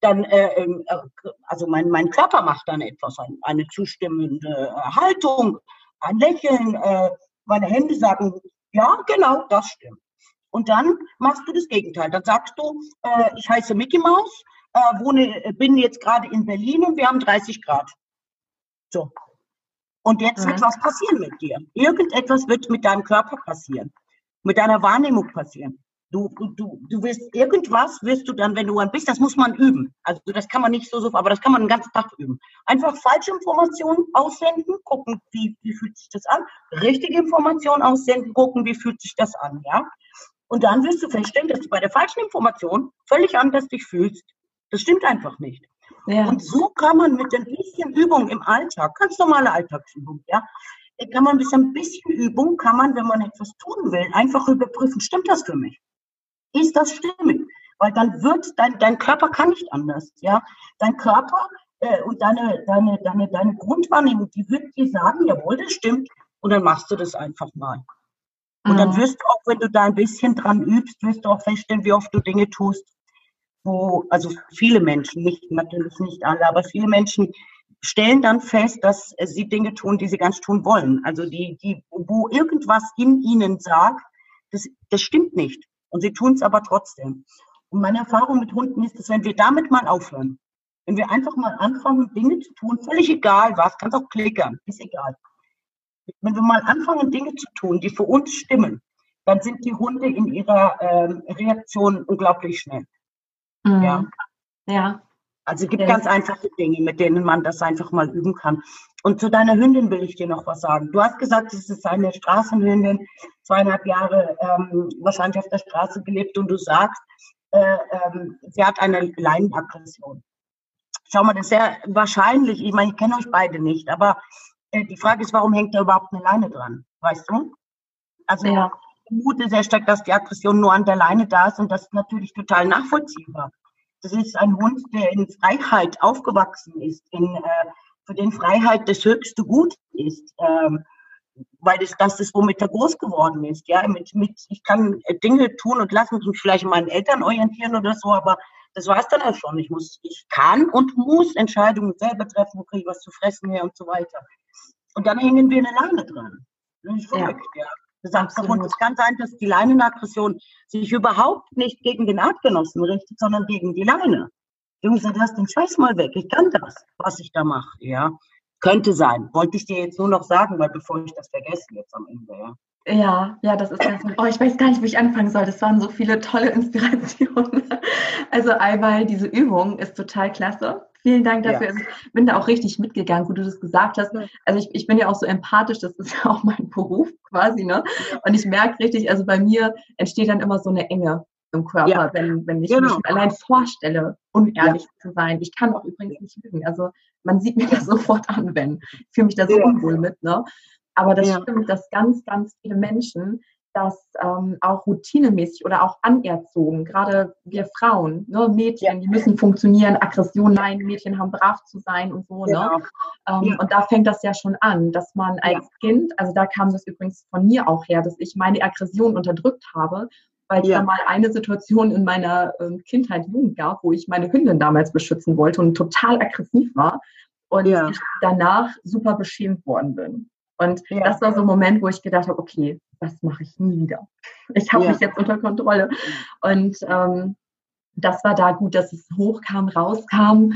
dann, äh, ähm, äh, also mein, mein Körper macht dann etwas, eine zustimmende Haltung, ein Lächeln, äh, meine Hände sagen, ja, genau, das stimmt. Und dann machst du das Gegenteil. Dann sagst du, äh, ich heiße Mickey Mouse, äh, wohne, bin jetzt gerade in Berlin und wir haben 30 Grad. So. Und jetzt mhm. wird was passieren mit dir. Irgendetwas wird mit deinem Körper passieren, mit deiner Wahrnehmung passieren. Du, du, du wirst irgendwas, wirst du dann, wenn du ein bist, das muss man üben. Also das kann man nicht so, so, aber das kann man den ganzen Tag üben. Einfach falsche Informationen aussenden, gucken, wie, wie fühlt sich das an. Richtige Informationen aussenden, gucken, wie fühlt sich das an, ja. Und dann wirst du feststellen, dass du bei der falschen Information völlig anders dich fühlst. Das stimmt einfach nicht. Ja. Und so kann man mit ein bisschen Übung im Alltag, ganz normale Alltagsübung, ja, kann man mit ein bisschen Übung, kann man, wenn man etwas tun will, einfach überprüfen, stimmt das für mich? Ist das stimmig? Weil dann wird dein, dein Körper kann nicht anders, ja. Dein Körper äh, und deine, deine, deine, deine Grundwahrnehmung, die wird dir sagen, jawohl, das stimmt. Und dann machst du das einfach mal. Und dann mhm. wirst du auch, wenn du da ein bisschen dran übst, wirst du auch feststellen, wie oft du Dinge tust, wo, also viele Menschen, nicht, natürlich nicht alle, aber viele Menschen stellen dann fest, dass sie Dinge tun, die sie ganz tun wollen. Also die, die, wo irgendwas in ihnen sagt, das, das stimmt nicht. Und sie tun es aber trotzdem. Und meine Erfahrung mit Hunden ist, dass wenn wir damit mal aufhören, wenn wir einfach mal anfangen, Dinge zu tun, völlig egal was, kann auch klickern, ist egal. Wenn wir mal anfangen, Dinge zu tun, die für uns stimmen, dann sind die Hunde in ihrer ähm, Reaktion unglaublich schnell. Mhm. Ja. Ja. Also es gibt ja. ganz einfache Dinge, mit denen man das einfach mal üben kann. Und zu deiner Hündin will ich dir noch was sagen. Du hast gesagt, es ist eine Straßenhündin, zweieinhalb Jahre ähm, wahrscheinlich auf der Straße gelebt und du sagst, äh, ähm, sie hat eine Leinenaggression. Schau mal, das ist sehr wahrscheinlich, ich meine, ich kenne euch beide nicht, aber äh, die Frage ist, warum hängt da überhaupt eine Leine dran? Weißt du? Also ja. ich vermute sehr stark, dass die Aggression nur an der Leine da ist und das ist natürlich total nachvollziehbar. Das ist ein Hund, der in Freiheit aufgewachsen ist, in, äh, für den Freiheit das höchste Gut ist. Ähm, weil das das ist, womit er groß geworden ist. Ja, mit, mit, ich kann äh, Dinge tun und lassen mich vielleicht meinen Eltern orientieren oder so, aber das war es dann auch schon. Ich muss, ich kann und muss Entscheidungen selber treffen, wo kriege ich was zu fressen her und so weiter. Und dann hängen wir eine Leine dran. Verrückt, ja. Ja. Du sagst davon, es kann sein, dass die Leinenaggression sich überhaupt nicht gegen den Artgenossen richtet, sondern gegen die Leine. Gesagt, lass den Scheiß mal weg. Ich kann das, was ich da mache, ja. Könnte sein. Wollte ich dir jetzt nur noch sagen, weil bevor ich das vergesse jetzt am Ende, ja. Ja, ja, das ist ganz Oh, ich weiß gar nicht, wie ich anfangen soll. Das waren so viele tolle Inspirationen. Also einmal diese Übung ist total klasse. Vielen Dank dafür. Ja. Ich bin da auch richtig mitgegangen, wo du das gesagt hast. Also ich, ich bin ja auch so empathisch, das ist ja auch mein Beruf quasi, ne? Und ich merke richtig, also bei mir entsteht dann immer so eine Enge im Körper, ja. wenn, wenn ich genau. mich allein vorstelle, unehrlich ja. zu sein. Ich kann auch übrigens nicht lügen. Also man sieht mir das sofort an, wenn ich fühle mich da so unwohl mit, ne? Aber das stimmt, dass ganz, ganz viele Menschen das ähm, auch routinemäßig oder auch anerzogen, gerade wir Frauen, ne, Mädchen, die müssen funktionieren, Aggression, nein, Mädchen haben brav zu sein und so. Ne? Genau. Ne? Ähm, ja. Und da fängt das ja schon an, dass man als ja. Kind, also da kam das übrigens von mir auch her, dass ich meine Aggression unterdrückt habe, weil es ja. da mal eine Situation in meiner ähm, Kindheit, Jugend gab, wo ich meine Hündin damals beschützen wollte und total aggressiv war und ja. ich danach super beschämt worden bin. Und ja. das war so ein Moment, wo ich gedacht habe, okay, das mache ich nie wieder. Ich habe ja. mich jetzt unter Kontrolle. Und ähm, das war da gut, dass es hochkam, rauskam.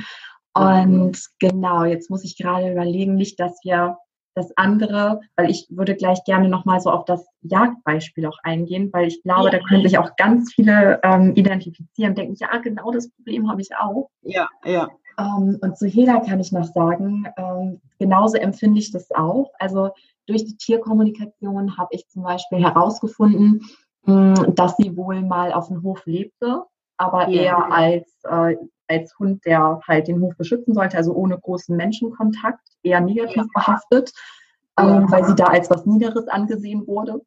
Und genau, jetzt muss ich gerade überlegen, nicht, dass wir das andere, weil ich würde gleich gerne nochmal so auf das Jagdbeispiel auch eingehen, weil ich glaube, ja. da können sich auch ganz viele ähm, identifizieren, denken, ja, genau das Problem habe ich auch. Ja, ja. Ähm, und zu Hela kann ich noch sagen, ähm, genauso empfinde ich das auch. Also durch die Tierkommunikation habe ich zum Beispiel herausgefunden, mh, hm, dass sie wohl mal auf dem Hof lebte, aber ja. eher als, äh, als Hund, der halt den Hof beschützen sollte, also ohne großen Menschenkontakt, eher negativ ja. behaftet, ähm, ja. weil sie da als was Niederes angesehen wurde.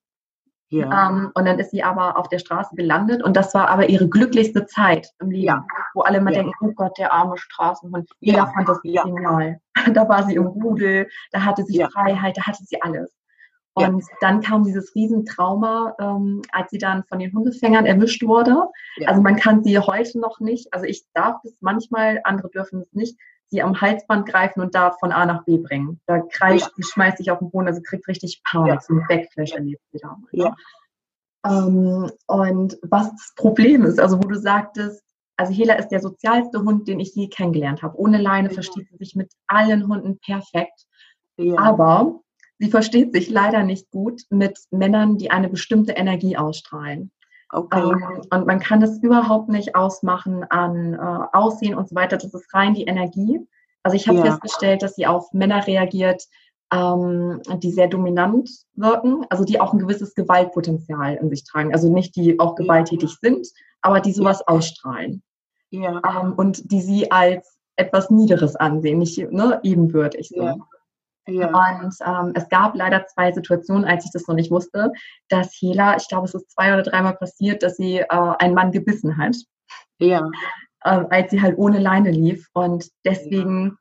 Ja. Ähm, und dann ist sie aber auf der Straße gelandet und das war aber ihre glücklichste Zeit im Leben, ja. wo alle immer ja. denken, oh Gott, der arme Straßenhund. Jeder fand das genial. Da war sie im Rudel, da hatte sie Freiheit, da hatte sie alles. Und dann kam dieses Riesentrauma, ähm, als sie dann von den Hundefängern erwischt wurde. Also man kann sie heute noch nicht, also ich darf es manchmal, andere dürfen es nicht, sie am Halsband greifen und da von A nach B bringen. Da kreischt ja. sie, schmeißt sich auf den Boden, also kriegt richtig Power, ja. so ein Backflash erlebt sie da. Ja. Ähm, und was das Problem ist, also wo du sagtest, also Hela ist der sozialste Hund, den ich je kennengelernt habe. Ohne Leine ja. versteht sie sich mit allen Hunden perfekt. Ja. Aber sie versteht sich leider nicht gut mit Männern, die eine bestimmte Energie ausstrahlen. Okay. Ähm, und man kann das überhaupt nicht ausmachen an äh, Aussehen und so weiter. Das ist rein die Energie. Also ich habe ja. festgestellt, dass sie auf Männer reagiert, ähm, die sehr dominant wirken, also die auch ein gewisses Gewaltpotenzial in sich tragen. Also nicht die auch gewalttätig sind, aber die sowas ausstrahlen. Ja. Ähm, und die sie als etwas Niederes ansehen, nicht ne, ebenbürtig. So. Ja. Ja. Und ähm, es gab leider zwei Situationen, als ich das noch nicht wusste, dass Hela, ich glaube, es ist zwei oder dreimal passiert, dass sie äh, einen Mann gebissen hat. Ja. Äh, als sie halt ohne Leine lief. Und deswegen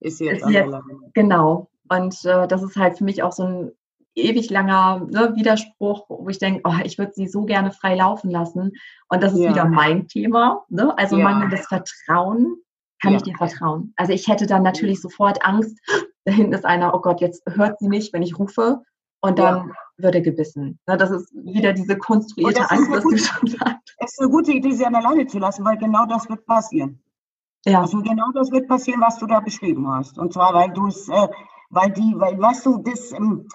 ja. ist sie jetzt, ist sie jetzt genau. Und äh, das ist halt für mich auch so ein ewig langer ne, Widerspruch, wo ich denke, oh, ich würde sie so gerne frei laufen lassen. Und das ist ja. wieder mein Thema. Ne? Also ja. mangelndes Vertrauen. Kann ja. ich dir vertrauen? Also ich hätte dann natürlich sofort Angst, da hinten ist einer, oh Gott, jetzt hört sie nicht, wenn ich rufe. Und dann ja. wird er gebissen. Na, das ist wieder diese konstruierte Angst, was du schon sagst. Es ist eine gute Idee, sie an alleine zu lassen, weil genau das wird passieren. Ja. Also genau das wird passieren, was du da beschrieben hast. Und zwar, weil du es, äh, weil die, weil, weißt du, das, ähm,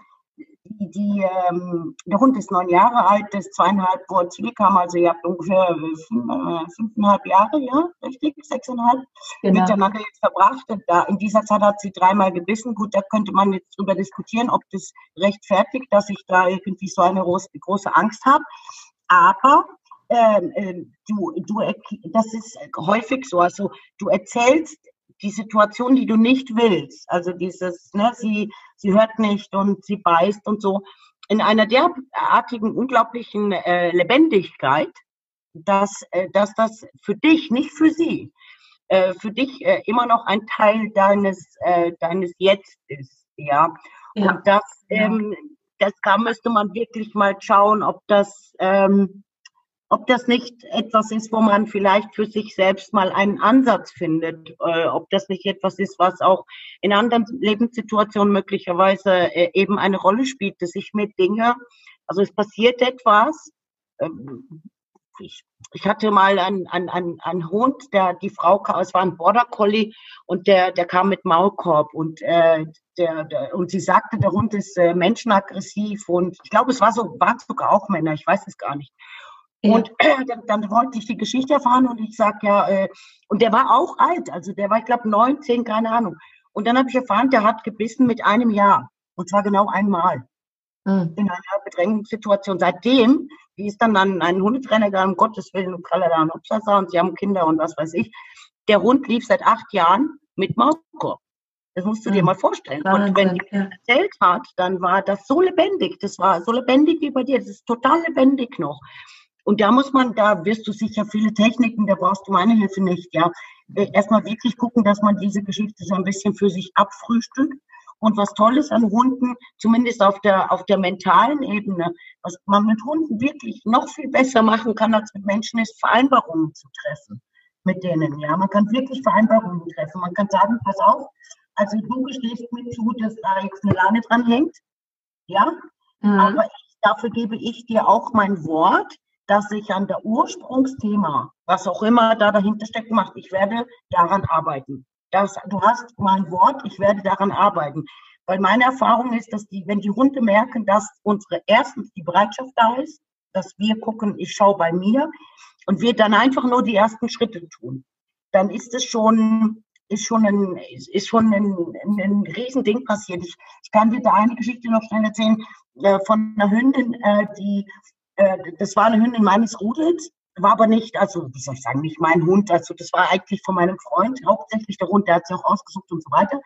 die, ähm, der Hund ist neun Jahre alt, das ist zweieinhalb, wo er zurückkam, also ihr habt ungefähr fünf, äh, fünfeinhalb Jahre, ja, richtig, sechseinhalb, genau. miteinander jetzt verbracht. Da, in dieser Zeit hat sie dreimal gebissen. Gut, da könnte man jetzt drüber diskutieren, ob das rechtfertigt, dass ich da irgendwie so eine große, große Angst habe. Aber ähm, äh, du, du, das ist häufig so, also du erzählst die Situation, die du nicht willst, also dieses, ne, sie, sie hört nicht und sie beißt und so, in einer derartigen unglaublichen äh, Lebendigkeit, dass, äh, dass das für dich, nicht für sie, äh, für dich äh, immer noch ein Teil deines, äh, deines Jetzt ist, ja. ja. Und das, ähm, das kann, müsste man wirklich mal schauen, ob das, ähm, ob das nicht etwas ist, wo man vielleicht für sich selbst mal einen Ansatz findet, äh, ob das nicht etwas ist, was auch in anderen Lebenssituationen möglicherweise äh, eben eine Rolle spielt, dass ich mir Dinge, also es passiert etwas, ähm, ich, Ich hatte mal einen, einen, einen, Hund, der die Frau es war ein Border Collie und der, der kam mit Maulkorb und äh, der, der, und sie sagte, der Hund ist äh, menschenaggressiv und ich glaube, es war so, waren sogar auch Männer, ich weiß es gar nicht. Ja. Und äh, dann, dann, wollte ich die Geschichte erfahren und ich sag ja, äh, und der war auch alt, also der war, ich glaube, neun, zehn, keine Ahnung. Und dann habe ich erfahren, der hat gebissen mit einem Jahr. Und zwar genau einmal. Mhm. In einer Bedrängungssituation. Seitdem, die ist dann an einen Hundetrainer gegangen, um Gottes Willen, und Tralala und Obsasa, und sie haben Kinder und was weiß ich. Der Hund lief seit acht Jahren mit Maulkorb. Das musst du mhm. dir mal vorstellen. und wenn die ja. erzählt hat, dann war das so lebendig. Das war so lebendig wie bei dir. Das ist total lebendig noch. Und da muss man, da wirst du sicher viele Techniken, da brauchst du meine Hilfe nicht, ja. Erstmal wirklich gucken, dass man diese Geschichte so ein bisschen für sich abfrühstückt. Und was toll ist an Hunden, zumindest auf der, auf der mentalen Ebene, was man mit Hunden wirklich noch viel besser machen kann als mit Menschen, ist Vereinbarungen zu treffen mit denen. Ja, man kann wirklich Vereinbarungen treffen. Man kann sagen, pass auf, also du gestehst mir zu, dass da jetzt eine Lane dran hängt. Ja, mhm. aber ich, dafür gebe ich dir auch mein Wort, dass ich an der Ursprungsthema, was auch immer da dahinter steckt, macht, ich werde daran arbeiten. Das, du hast mein Wort, ich werde daran arbeiten. Weil meine Erfahrung ist, dass die, wenn die Hunde merken, dass unsere erstens die Bereitschaft da ist, dass wir gucken, ich schaue bei mir und wir dann einfach nur die ersten Schritte tun, dann ist es schon, ist schon ein, ist schon ein, ein, Riesending passiert. Ich, ich kann dir da eine Geschichte noch schnell erzählen äh, von einer Hündin, äh, die äh, das war eine Hündin meines Rudels, war aber nicht, also wie soll ich sagen, nicht mein Hund, also das war eigentlich von meinem Freund, hauptsächlich der Hund, der hat sie auch ausgesucht und so weiter.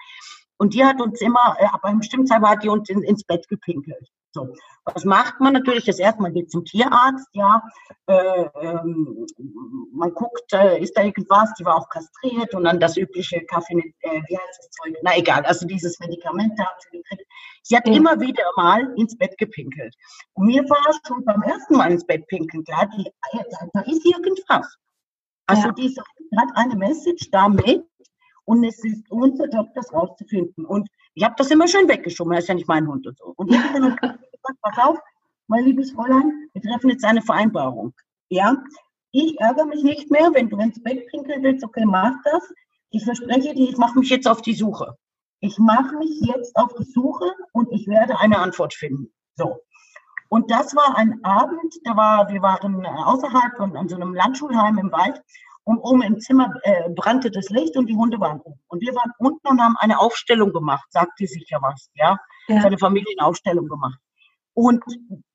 Und die hat uns immer, äh, ab einem bestimmten Zeit hat die uns in, ins Bett gepinkelt. So, was macht man natürlich? Das erste Mal geht zum Tierarzt, ja. Äh, ähm, man guckt, äh, ist da irgendwas? Die war auch kastriert und dann das übliche Kaffee, äh, wie heißt das Zeug? Na egal, also dieses Medikament da hat sie gekriegt. Sie hat ja. immer wieder mal ins Bett gepinkelt. Und mir war schon beim ersten Mal ins Bett pinkeln klar, die, da ist irgendwas. Also ja. die hat eine Message damit und es ist unser Job, das rauszufinden. Und ich habe das immer schön weggeschoben, er ist ja nicht mein Hund und so. Und ich habe dann gesagt, pass auf, mein liebes Fräulein, wir treffen jetzt eine Vereinbarung. Ja, ich ärgere mich nicht mehr, wenn du ins Bett pinkeln willst, okay, mach das. Ich verspreche dir, ich mache mich jetzt auf die Suche. Ich mache mich jetzt auf die Suche und ich werde eine Antwort finden. So. Und das war ein Abend, da war, wir waren außerhalb von an so einem Landschulheim im Wald und oben im Zimmer äh, brannte das Licht und die Hunde waren oben. Und wir waren unten und haben eine Aufstellung gemacht, sagte sich ja was, ja. ja. Seine Familienaufstellung gemacht. Und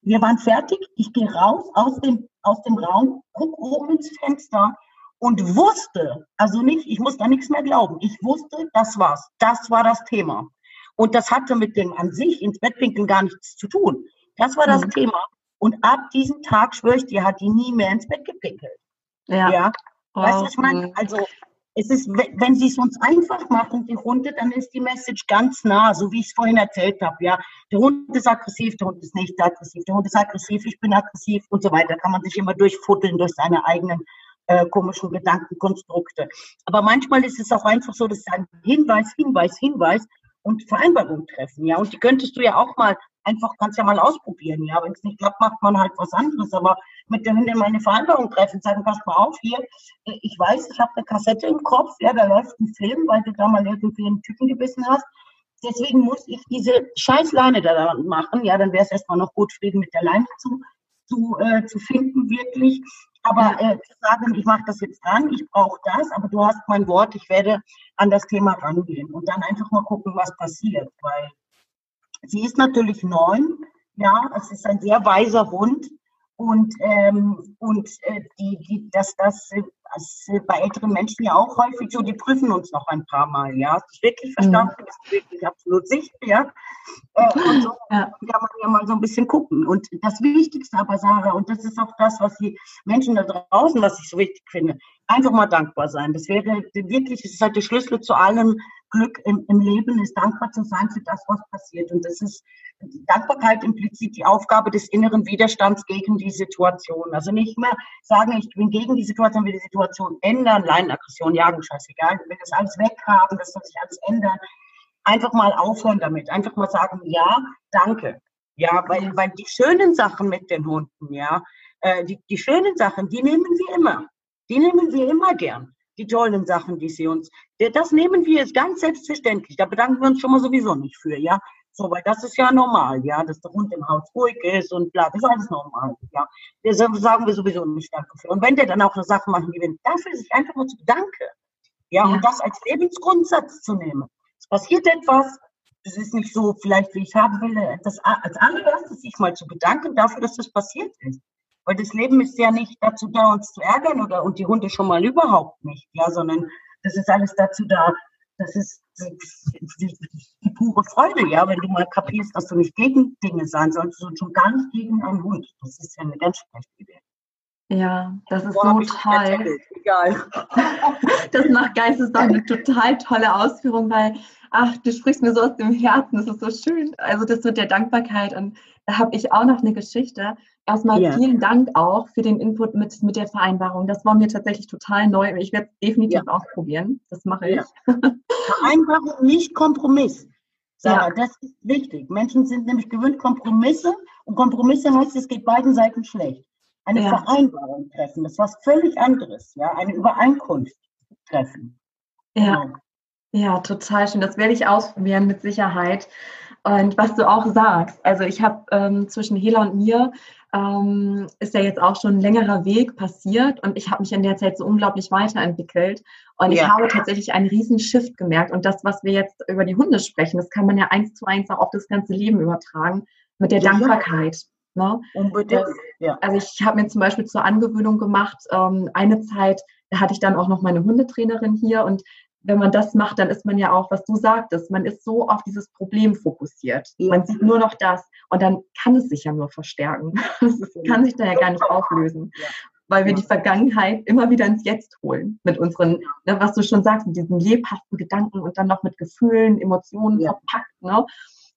wir waren fertig. Ich gehe raus aus dem, aus dem Raum, guck oben ins Fenster und wusste, also nicht, ich muss da nichts mehr glauben. Ich wusste, das war's. Das war das Thema. Und das hatte mit dem an sich ins Bettwinkeln gar nichts zu tun. Das war das mhm. Thema. Und ab diesem Tag, schwöre ich dir, hat die nie mehr ins Bett gepinkelt. Ja. ja? Weißt du, was ich meine? Also, es ist, wenn sie es uns einfach machen, die Hunde, dann ist die Message ganz nah, so wie ich es vorhin erzählt habe. Ja, der Hund ist aggressiv, der Hund ist nicht aggressiv, der Hund ist aggressiv, ich bin aggressiv und so weiter. Kann man sich immer durchfutteln durch seine eigenen äh, komischen Gedankenkonstrukte. Aber manchmal ist es auch einfach so, dass ein Hinweis, Hinweis, Hinweis und Vereinbarung treffen. Ja, und die könntest du ja auch mal einfach, kannst ja mal ausprobieren. Ja, wenn es nicht klappt, macht man halt was anderes. Aber mit der Hündin meine Vereinbarung treffen, sagen, pass mal auf, hier, ich weiß, ich habe eine Kassette im Kopf, ja, da läuft ein Film, weil du da mal irgendwie einen Typen gebissen hast. Deswegen muss ich diese scheiß Leine da machen. Ja, dann wäre es erstmal noch gut, Frieden mit der Leine zu, zu, äh, zu finden, wirklich. Aber äh, zu sagen, ich mache das jetzt dran, ich brauche das, aber du hast mein Wort, ich werde an das Thema rangehen und dann einfach mal gucken, was passiert. Weil sie ist natürlich neun, ja, es ist ein sehr weiser Hund und, ähm, und äh, die, die, dass das das ist bei älteren Menschen ja auch häufig so, die prüfen uns noch ein paar Mal, ja. Hast du es wirklich verstanden? Mhm. Ist wirklich absolut sicher, ja. Äh, und so ja. kann man ja mal so ein bisschen gucken. Und das Wichtigste aber, Sarah, und das ist auch das, was die Menschen da draußen, was ich so wichtig finde, einfach mal dankbar sein. Das wäre wirklich, das ist halt der Schlüssel zu allem Glück im, im Leben, ist dankbar zu sein für das, was passiert. Und das ist, Dankbarkeit implizit die Aufgabe des inneren Widerstands gegen die Situation. Also nicht mehr sagen, ich bin gegen die Situation, will die Situation ändern, Leinenaggression, Jagen, scheißegal, ich will das alles weghaben, das soll sich alles ändern. Einfach mal aufhören damit. Einfach mal sagen, ja, danke. Ja, weil, weil die schönen Sachen mit den Hunden, ja, Äh, die, die schönen Sachen, die nehmen wir immer. Die nehmen wir immer gern. Die tollen Sachen, die sie uns, das nehmen wir jetzt ganz selbstverständlich. Da bedanken wir uns schon mal sowieso nicht für, ja. So, weil das ist ja normal, ja, dass der Hund im Haus ruhig ist und bla, das ist alles normal, ja. Das sagen wir sowieso nicht Danke für. Und wenn der dann auch eine Sache machen gewinnt, dafür sich einfach nur zu bedanken, ja, ja, und das als Lebensgrundsatz zu nehmen. Es passiert etwas, das ist nicht so vielleicht, wie ich haben will, das als allererstes sich mal zu bedanken dafür, dass das passiert ist. Weil das Leben ist ja nicht dazu da, uns zu ärgern oder und die Hunde schon mal überhaupt nicht, ja, sondern das ist alles dazu da, das ist die, pure Freude, ja, wenn du mal kapierst, dass du nicht gegen Dinge sein sollst und schon gar nicht gegen einen Hund. Das ist ja eine ganz schlechte Idee. Ja, das ist Boah, so toll. Egal. das macht Geistes doch eine total tolle Ausführung, weil, ach, du sprichst mir so aus dem Herzen, das ist so schön. Also das mit der Dankbarkeit und da habe ich auch noch eine Geschichte. Erstmal ja. vielen Dank auch für den Input mit, mit der Vereinbarung. Das war mir tatsächlich total neu. Ich werde es definitiv ja. ausprobieren. Das mache ich. Ja. Vereinbarung, nicht Kompromiss. Sarah, das ist wichtig. Menschen sind nämlich gewöhnt Kompromisse und Kompromisse heißt, es geht beiden Seiten schlecht eine ja. Vereinbarung treffen. Das ist was völlig anderes, ja, eine Übereinkunft treffen. Ja. Genau. Ja, total schön. Das werde ich ausprobieren mit Sicherheit. Und was du auch sagst, also ich habe ähm, zwischen Hela und mir ähm, ist ja jetzt auch schon ein längerer Weg passiert und ich habe mich in der Zeit so unglaublich weiterentwickelt und ja. ich habe tatsächlich einen riesen Shift gemerkt und das, was wir jetzt über die Hunde sprechen, das kann man ja eins zu eins auch auf das ganze Leben übertragen mit der ja. Dankbarkeit. Ne? Unbedingt. Ja. Also ich habe mir zum Beispiel zur Angewöhnung gemacht, ähm, eine Zeit, da hatte ich dann auch noch meine Hundetrainerin hier und wenn man das macht, dann ist man ja auch, was du sagtest, man ist so auf dieses Problem fokussiert. Ja. Man sieht nur noch das und dann kann es sich ja nur verstärken. Es kann sich da ja gar nicht auflösen. Ja. Weil wir die Vergangenheit immer wieder ins Jetzt holen. Mit unseren, ne, was du schon sagst, mit diesen lebhaften Gedanken und dann noch mit Gefühlen, Emotionen verpackt. Ne?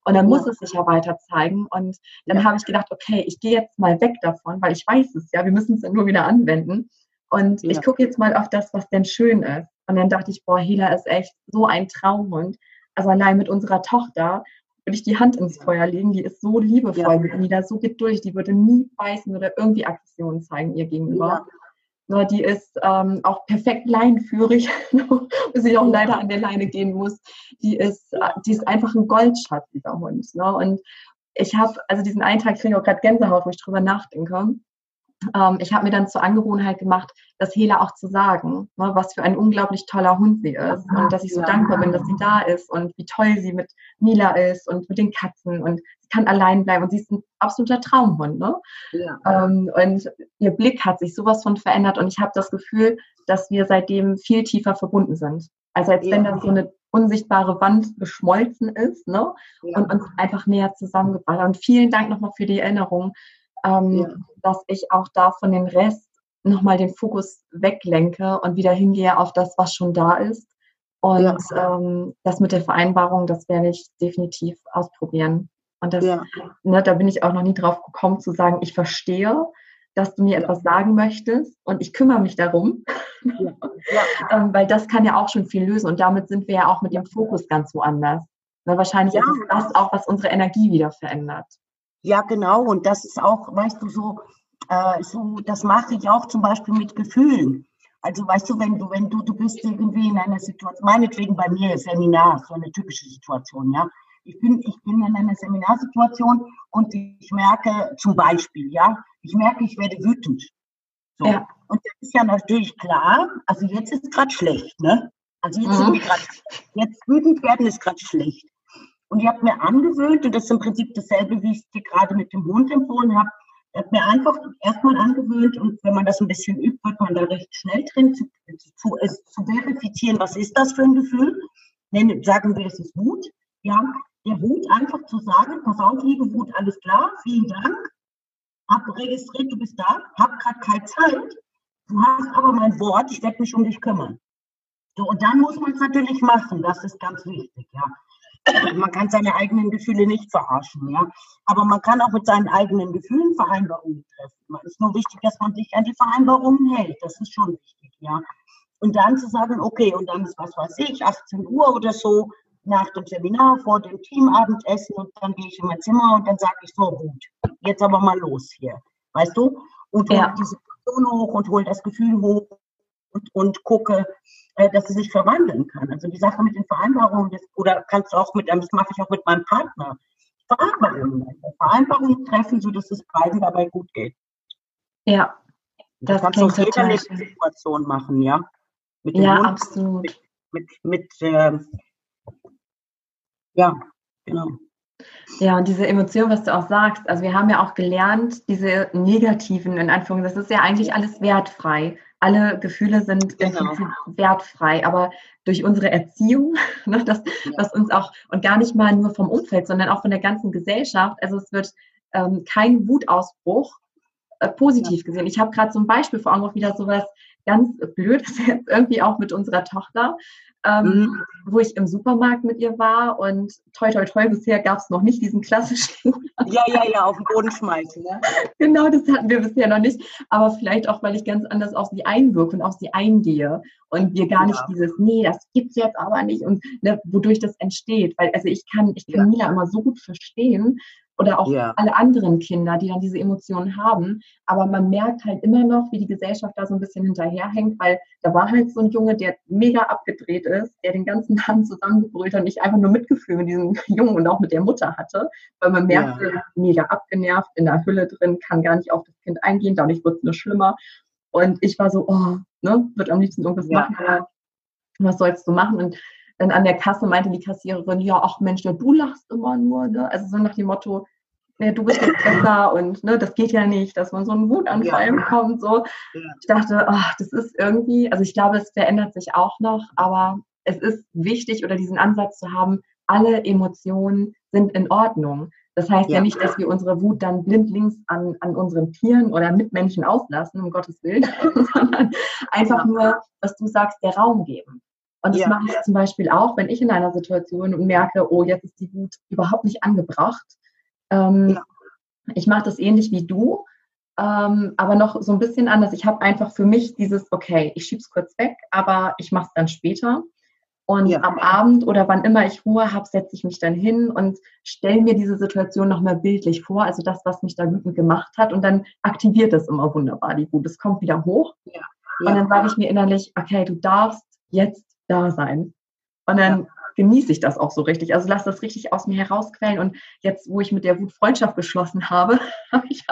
Und dann muss es sich ja weiter zeigen. Und dann habe ich gedacht, okay, ich gehe jetzt mal weg davon, weil ich weiß es ja, wir müssen es nur wieder anwenden. Und ja. ich gucke jetzt mal auf das, was denn schön ist. Und dann dachte ich, boah, Hela ist echt so ein Traumhund. Also allein mit unserer Tochter würde ich die Hand ins Feuer legen. Die ist so liebevoll ja. mit Nida, so geduldig. Die würde nie beißen oder irgendwie Aggressionen zeigen ihr gegenüber. Ja. Ne, die ist ähm, auch perfekt leinenführig, bis ich auch leider an der Leine gehen muss. Die ist, die ist einfach ein Goldschatz, dieser Hund. Ne? Und ich habe, also diesen einen Tag kriege ich auch gerade Gänsehaut, wo ich drüber nachdenke ähm, ich habe mir dann zur Angewohnheit gemacht, das Hela auch zu sagen, ne, was für ein unglaublich toller Hund sie ist und dass ich so ja. dankbar bin, dass sie da ist und wie toll sie mit Mila ist und mit den Katzen und sie kann allein bleiben und sie ist ein absoluter Traumhund. Ne? Ja. Ähm, und ihr Blick hat sich sowas von verändert und ich habe das Gefühl, dass wir seitdem viel tiefer verbunden sind. Also als ja. wenn dann so eine unsichtbare Wand geschmolzen ist ne? und uns einfach näher zusammengebracht. Und vielen Dank nochmal für die Erinnerung ähm, dass ich auch da von dem Rest nochmal den Fokus weglenke und wieder hingehe auf das, was schon da ist. Und ja. ähm, das mit der Vereinbarung, das werde ich definitiv ausprobieren. Und das, ja. ne, da bin ich auch noch nie drauf gekommen zu sagen, ich verstehe, dass du mir etwas sagen möchtest und ich kümmere mich darum. Ja. ähm, weil das kann ja auch schon viel lösen und damit sind wir ja auch mit dem Fokus ganz woanders. Na, wahrscheinlich ist es das auch, was unsere Energie wieder verändert. Ja, genau. Und das ist auch, weißt du, so, äh, so das mache ich auch zum Beispiel mit Gefühlen. Also weißt du, wenn du, wenn du, du bist irgendwie in einer Situation, meinetwegen bei mir Seminar, so eine typische Situation, ja. Ich bin, ich bin in einer Seminarsituation und ich merke zum Beispiel, ja, ich merke, ich werde wütend. So. Ja. Und das ist ja natürlich klar, also jetzt ist es gerade schlecht, ne? Also jetzt mhm. sind wir gerade, jetzt wütend werden ist gerade schlecht. Und ich habe mir angewöhnt, und das ist im Prinzip dasselbe, wie ich es dir gerade mit dem Hund empfohlen habe, habe mir einfach erstmal angewöhnt, und wenn man das ein bisschen übt, wird man da recht schnell drin, zu, zu, zu verifizieren, was ist das für ein Gefühl. Nennen, sagen wir, es ist Wut. Ja, der Wut einfach zu sagen, pass auf, liebe Wut, alles klar, vielen Dank, hab registriert, du bist da, hab gerade keine Zeit, du hast aber mein Wort, ich werde mich um dich kümmern. So, und dann muss man es natürlich machen, das ist ganz wichtig, ja. Man kann seine eigenen Gefühle nicht verarschen, ja. Aber man kann auch mit seinen eigenen Gefühlen Vereinbarungen treffen. Es ist nur wichtig, dass man sich an die Vereinbarungen hält. Das ist schon wichtig, ja. Und dann zu sagen, okay, und dann ist was weiß ich, 18 Uhr oder so, nach dem Seminar, vor dem Teamabendessen und dann gehe ich in mein Zimmer und dann sage ich so, gut, jetzt aber mal los hier. Weißt du? und ja. die Situation hoch und hole das Gefühl hoch und, und gucke, äh, dass sie sich verwandeln kann. Also die Sache mit den Vereinbarungen, das, oder kannst du auch mit, das mache ich auch mit meinem Partner, Vereinbarungen, Vereinbarungen treffen, sodass es beiden dabei gut geht. Ja, das, das kannst du aus jeder Lebenssituation machen, ja. Mit dem ja, Hund, absolut. Mit, mit, mit äh, ja, genau. Ja, und diese Emotion, was du auch sagst, also wir haben ja auch gelernt, diese negativen, in Anführungszeichen, das ist ja eigentlich alles wertfrei. Alle Gefühle sind genau. wertfrei, aber durch unsere Erziehung, ne, das, ja. was uns auch, und gar nicht mal nur vom Umfeld, sondern auch von der ganzen Gesellschaft, also es wird ähm, kein Wutausbruch äh, positiv ja. gesehen. Ich habe gerade ein Beispiel vor Augen, auch wieder sowas ganz Blödes jetzt irgendwie auch mit unserer Tochter ähm, mhm. wo ich im Supermarkt mit ihr war und toi toi toi, bisher gab es noch nicht diesen klassischen. ja, ja, ja, auf den Boden schmeißen. Ne? genau, das hatten wir bisher noch nicht. Aber vielleicht auch, weil ich ganz anders auf sie einwirke und auf sie eingehe und wir gar ja. nicht dieses, nee, das gibt's jetzt aber nicht und ne, wodurch das entsteht. Weil also ich kann, ich kann ja. Mila immer so gut verstehen, oder auch ja. alle anderen Kinder, die dann diese Emotionen haben. Aber man merkt halt immer noch, wie die Gesellschaft da so ein bisschen hinterherhängt, weil da war halt so ein Junge, der mega abgedreht ist, der den ganzen Tag zusammengebrüllt hat, nicht einfach nur Mitgefühl mit diesem Jungen und auch mit der Mutter hatte, weil man merkte, ja. mega abgenervt, in der Hülle drin, kann gar nicht auf das Kind eingehen, dadurch wird es nur schlimmer. Und ich war so, oh, ne, wird am liebsten irgendwas ja. machen, aber was sollst du machen? Und dann an der Kasse meinte die Kassiererin, ja, ach Mensch, ja, du lachst immer nur, ne? Also so nach dem Motto, ja, du bist jetzt besser und ne, das geht ja nicht, dass man so einen Wutanfall ja. bekommt. So. Ja. Ich dachte, ach, das ist irgendwie, also ich glaube, es verändert sich auch noch, aber es ist wichtig oder diesen Ansatz zu haben, alle Emotionen sind in Ordnung. Das heißt ja, ja nicht, dass wir unsere Wut dann blindlings an, an unseren Tieren oder Mitmenschen auslassen, um Gottes Willen, sondern einfach nur, was du sagst, der Raum geben. Und das ja. mache ich zum Beispiel auch, wenn ich in einer Situation merke, oh, jetzt ist die Wut überhaupt nicht angebracht. Ähm, ja. Ich mache das ähnlich wie du, ähm, aber noch so ein bisschen anders. Ich habe einfach für mich dieses, okay, ich schiebe es kurz weg, aber ich mache es dann später. Und ja. am Abend oder wann immer ich Ruhe habe, setze ich mich dann hin und stelle mir diese Situation nochmal bildlich vor, also das, was mich da wütend gemacht hat. Und dann aktiviert es immer wunderbar die Wut. Es kommt wieder hoch. Und dann sage ich mir innerlich, okay, du darfst jetzt da sein. Und dann ja. genieße ich das auch so richtig. Also lass das richtig aus mir herausquellen. Und jetzt, wo ich mit der Wut Freundschaft geschlossen habe, habe ich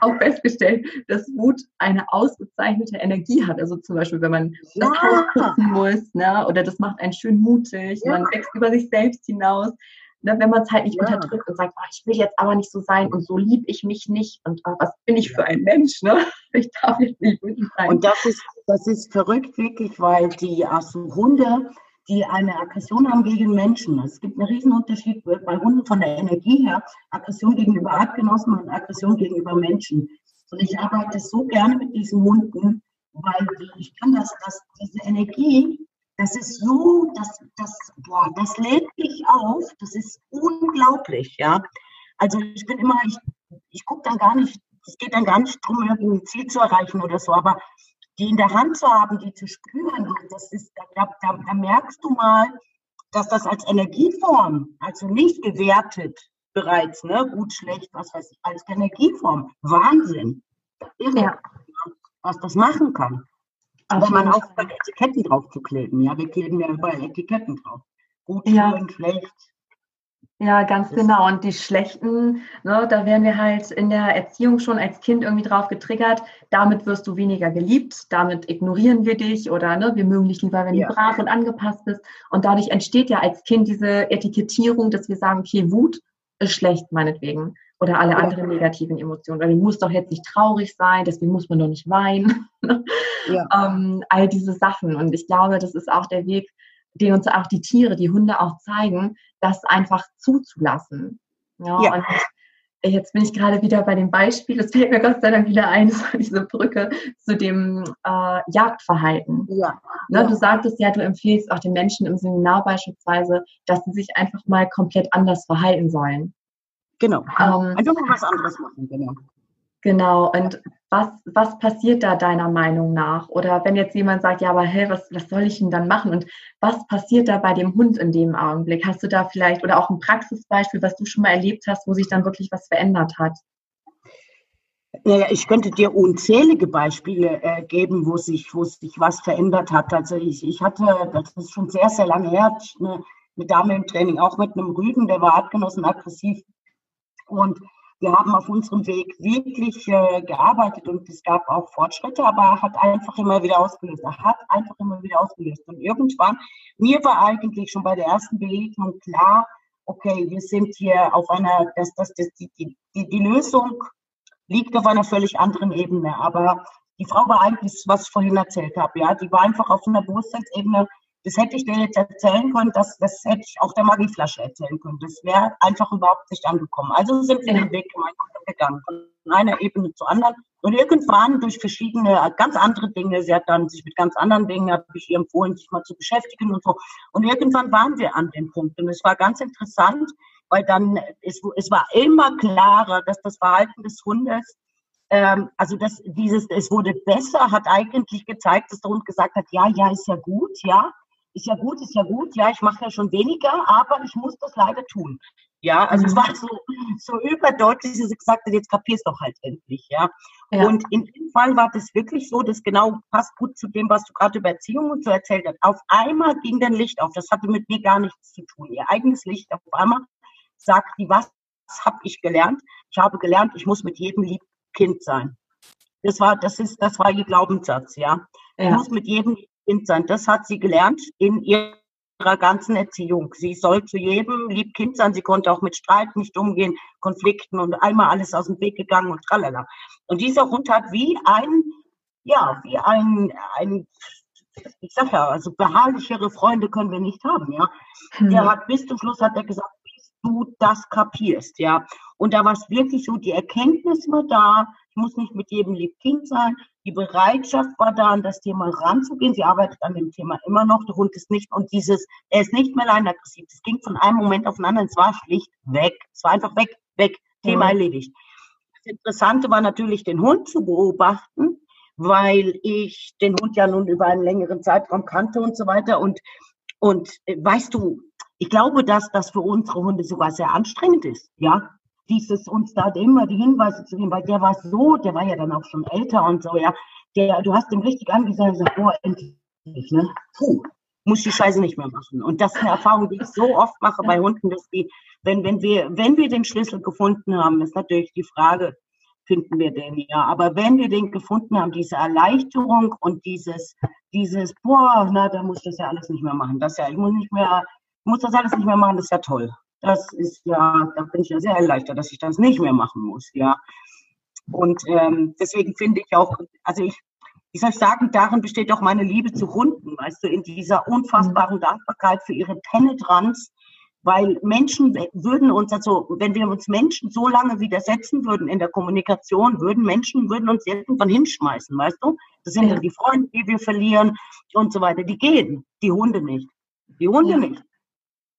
auch festgestellt, dass Wut eine ausgezeichnete Energie hat. Also zum Beispiel, wenn man ja. das Haus putzen muss, ne? oder das macht einen schön mutig, ja. man wächst über sich selbst hinaus. Ne, wenn man es halt nicht ja. unterdrückt und sagt, oh, ich will jetzt aber nicht so sein und so lieb ich mich nicht und oh, was bin ich für ein Mensch, ne? Ich darf jetzt nicht wütend sein. Und das ist, das ist verrückt wirklich, weil die also Hunde, die eine Aggression haben gegen Menschen. Es gibt einen Riesenunterschied bei Hunden von der Energie her, Aggression gegenüber Artgenossen und Aggression gegenüber Menschen. Und ich arbeite so gerne mit diesen Hunden, weil ich kann das, das diese Energie das ist so, das, das, boah, das lädt dich auf, das ist unglaublich, ja. Also ich bin immer, ich, ich gucke dann gar nicht, es geht dann gar nicht darum, irgendwie ein Ziel zu erreichen oder so, aber die in der Hand zu haben, die zu spüren, das ist, da, da, da merkst du mal, dass das als Energieform, also nicht gewertet bereits, ne, gut, schlecht, was weiß ich, als Energieform, Wahnsinn, irre, ja. was das machen kann. Aber man aufhört, Etiketten drauf zu kleben. Ja, wir kleben ja überall Etiketten drauf. Gut, ja. schön, schlecht. Ja, ganz genau. Und die schlechten, ne, da werden wir halt in der Erziehung schon als Kind irgendwie drauf getriggert. Damit wirst du weniger geliebt, damit ignorieren wir dich oder ne, wir mögen dich lieber, wenn ja. du brav und angepasst bist. Und dadurch entsteht ja als Kind diese Etikettierung, dass wir sagen, okay, Wut ist schlecht, meinetwegen oder alle anderen negativen Emotionen. Weil die muss doch jetzt nicht traurig sein, deswegen muss man doch nicht weinen. ja. ähm, all diese Sachen. Und ich glaube, das ist auch der Weg, den uns auch die Tiere, die Hunde auch zeigen, das einfach zuzulassen. Ja, ja. Und jetzt bin ich gerade wieder bei dem Beispiel, das fällt mir Gott sei Dank wieder ein, so diese Brücke zu dem äh, Jagdverhalten. Ja. Ne, ja. Du sagtest ja, du empfiehlst auch den Menschen im Seminar beispielsweise, dass sie sich einfach mal komplett anders verhalten sollen. Genau. Ähm, Einfach mal was anderes machen, genau. Genau. Und was, was passiert da deiner Meinung nach? Oder wenn jetzt jemand sagt, ja, aber hey, was, was soll ich denn dann machen? Und was passiert da bei dem Hund in dem Augenblick? Hast du da vielleicht oder auch ein Praxisbeispiel, was du schon mal erlebt hast, wo sich dann wirklich was verändert hat? Naja, ich könnte dir unzählige Beispiele äh, geben, wo sich, wo sich was verändert hat. Also ich, ich hatte, das ist schon sehr, sehr lange her, eine, eine Dame im Training, auch mit einem Rüden, der war artgenossen aggressiv. Und wir haben auf unserem Weg wirklich äh, gearbeitet und es gab auch Fortschritte, aber er hat einfach immer wieder ausgelöst. Er hat einfach immer wieder ausgelöst. Und irgendwann, mir war eigentlich schon bei der ersten Begegnung klar, okay, wir sind hier auf einer, dass das, das, die, die, die Lösung liegt auf einer völlig anderen Ebene. Aber die Frau war eigentlich, was ich vorhin erzählt habe, ja, die war einfach auf einer Bewusstseinsebene. Das hätte ich dir jetzt erzählen können, das, das hätte ich auch der Magieflasche erzählen können. Das wäre einfach überhaupt nicht angekommen. Also sind wir den Weg gemeinsam gegangen, von einer Ebene zur anderen. Und irgendwann durch verschiedene, ganz andere Dinge, sie hat dann sich mit ganz anderen Dingen, habe ich ihr empfohlen, sich mal zu beschäftigen und so. Und irgendwann waren wir an dem Punkt. Und es war ganz interessant, weil dann, es, es war immer klarer, dass das Verhalten des Hundes, ähm, also dass dieses, es wurde besser, hat eigentlich gezeigt, dass der Hund gesagt hat, ja, ja, ist ja gut, ja, ist ja gut, ist ja gut, ja, ich mache ja schon weniger, aber ich muss das leider tun. Ja, also mhm. es war so, so überdeutlich, dass sie gesagt hat, jetzt kapierst doch halt endlich, ja? ja. Und in dem Fall war das wirklich so, das genau passt gut zu dem, was du gerade über Erziehung und so erzählt hast. Auf einmal ging dein Licht auf. Das hatte mit mir gar nichts zu tun. Ihr eigenes Licht auf einmal sagt die, was habe ich gelernt? Ich habe gelernt, ich muss mit jedem lieb Kind sein. Das war, das ist, das war ihr Glaubenssatz, ja. ja. Ich muss mit jedem Kind sein. Das hat sie gelernt in ihrer ganzen Erziehung. Sie soll zu jedem lieb Kind sein. Sie konnte auch mit Streit nicht umgehen, Konflikten und einmal alles aus dem Weg gegangen und tralala. Und dieser Hund hat wie ein, ja, wie ein, ein ich sag ja, also beharrlichere Freunde können wir nicht haben, ja. Hm. Der hat bis zum Schluss hat er gesagt, du das kapierst, ja. Und da war es wirklich so, die Erkenntnis war da, ich muss nicht mit jedem lieb Kind sein, die Bereitschaft war da, an das Thema ranzugehen. Sie arbeitet an dem Thema immer noch. Der Hund ist nicht, und dieses, er ist nicht mehr allein aggressiv. Es ging von einem Moment auf den anderen, es war schlicht weg. Es war einfach weg, weg, Thema mhm. erledigt. Das Interessante war natürlich, den Hund zu beobachten, weil ich den Hund ja nun über einen längeren Zeitraum kannte und so weiter. Und, und äh, weißt du, ich glaube, dass das für unsere Hunde sogar sehr anstrengend ist, ja. Dieses uns da immer die Hinweise zu geben, weil der war so, der war ja dann auch schon älter und so, ja. Der, du hast ihm richtig angesagt gesagt, boah, endlich, ne? Puh, muss die Scheiße nicht mehr machen. Und das ist eine Erfahrung, die ich so oft mache bei Hunden, dass die, wenn, wenn wir, wenn wir den Schlüssel gefunden haben, ist natürlich die Frage, finden wir den ja. Aber wenn wir den gefunden haben, diese Erleichterung und dieses, dieses, boah, na, da muss ich das ja alles nicht mehr machen. Das ja, ich muss nicht mehr muss das alles nicht mehr machen, das ist ja toll. Das ist ja, da bin ich ja sehr erleichtert, dass ich das nicht mehr machen muss, ja. Und ähm, deswegen finde ich auch, also ich, wie soll ich sagen, darin besteht auch meine Liebe zu Hunden, weißt du, in dieser unfassbaren mhm. Dankbarkeit für ihre Penetranz, weil Menschen würden uns, also wenn wir uns Menschen so lange widersetzen würden in der Kommunikation, würden Menschen würden uns irgendwann hinschmeißen, weißt du? Das sind ja. die Freunde, die wir verlieren und so weiter. Die gehen, die Hunde nicht. Die Hunde ja. nicht.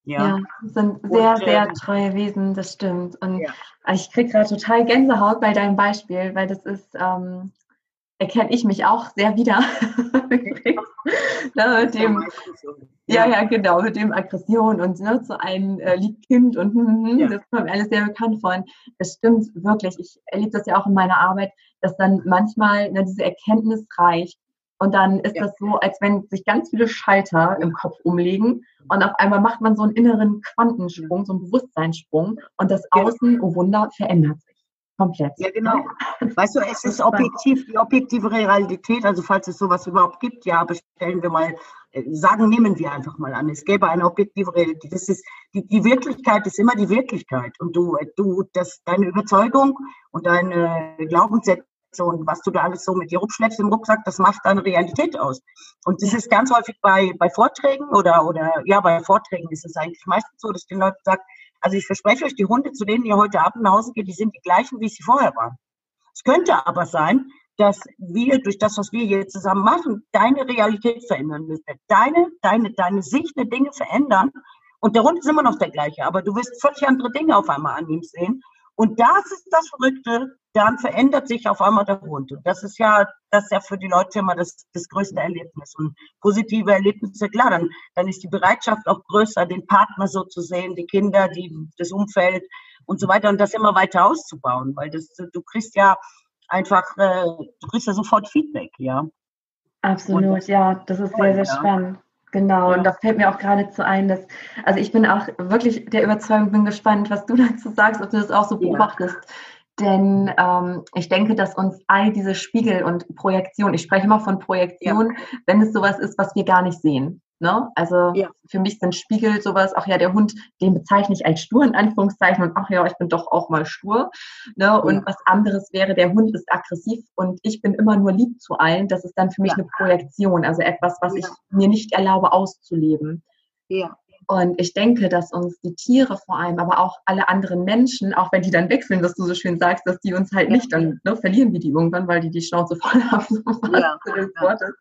Ja, ja sind sehr, und, sehr ähm, treue Wesen, das stimmt. Und ja. ich kriege gerade total Gänsehaut bei deinem Beispiel, weil das ist, ähm, erkenne ich mich auch sehr wieder. ne, mit dem, ja, ja, genau, mit dem Aggression und ne, zu einem äh, Liebkind und hm, hm, ja. das kommt mir alles sehr bekannt vor. Das stimmt wirklich. Ich erlebe das ja auch in meiner Arbeit, dass dann manchmal ne, diese Erkenntnis reicht, und dann ist ja. das so, als wenn sich ganz viele Schalter im Kopf umlegen und auf einmal macht man so einen inneren Quantensprung, so einen Bewusstseinssprung und das Außen, oh Wunder, verändert sich komplett. Ja, genau. Weißt du, es ist objektiv, die objektive Realität, also falls es sowas überhaupt gibt, ja, bestellen wir mal, äh, sagen, nehmen wir einfach mal an, es gäbe eine objektive Realität. Das ist, die, die Wirklichkeit ist immer die Wirklichkeit und du, du, das, deine Überzeugung und deine Glaubenssätze so, und was du da alles so mit dir rumschleppst im Rucksack, das macht deine Realität aus. Und das ist ganz häufig bei, bei Vorträgen oder, oder, ja, bei Vorträgen ist es eigentlich meistens so, dass die Leute sagen, also ich verspreche euch, die Hunde, zu denen ihr heute Abend nach Hause geht, die sind die gleichen, wie sie vorher waren. Es könnte aber sein, dass wir durch das, was wir hier zusammen machen, deine Realität verändern müssen. Deine, deine, deine Sicht der Dinge verändern. Und der Hund ist immer noch der gleiche, aber du wirst völlig andere Dinge auf einmal an ihm sehen. Und das ist das Verrückte, dann verändert sich auf einmal der Hund. Und das ist ja, das ist ja für die Leute immer das, das größte Erlebnis. Und positive Erlebnisse, klar, dann, dann ist die Bereitschaft auch größer, den Partner so zu sehen, die Kinder, die, das Umfeld und so weiter und das immer weiter auszubauen. Weil das, du kriegst ja, einfach, äh, du kriegst ja sofort Feedback, ja. Absolut, ja, das ist sehr, sehr spannend. Genau, und da fällt mir auch geradezu ein, dass, also ich bin auch wirklich der Überzeugung, bin gespannt, was du dazu sagst, ob du das auch so beobachtest. Ja. Denn ähm, ich denke, dass uns all diese Spiegel und Projektion, ich spreche immer von Projektion, ja. wenn es sowas ist, was wir gar nicht sehen. Ne? Also ja. für mich sind Spiegel sowas, ach ja, der Hund, den bezeichne ich als stur in Anführungszeichen und ach ja, ich bin doch auch mal stur. Ne? Und ja. was anderes wäre, der Hund ist aggressiv und ich bin immer nur lieb zu allen. Das ist dann für mich ja. eine Projektion, also etwas, was ich mir nicht erlaube auszuleben. Ja. Und ich denke, dass uns die Tiere vor allem, aber auch alle anderen Menschen, auch wenn die dann wechseln, was du so schön sagst, dass die uns halt ja. nicht, dann ne, verlieren wir die irgendwann, weil die die Schnauze voll haben, ja. Wortes,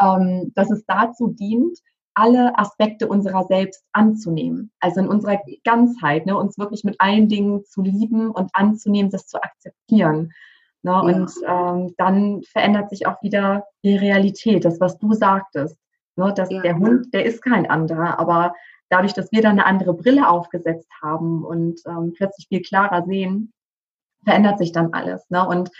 ähm, dass es dazu dient, alle Aspekte unserer selbst anzunehmen. Also in unserer Ganzheit, ne, uns wirklich mit allen Dingen zu lieben und anzunehmen, das zu akzeptieren. Ne, ja. Und ähm, dann verändert sich auch wieder die Realität, das, was du sagtest. Ne, dass ja. der Hund, der ist kein anderer, aber dadurch, dass wir dann eine andere Brille aufgesetzt haben und ähm, plötzlich viel klarer sehen, verändert sich dann alles. Ne? Und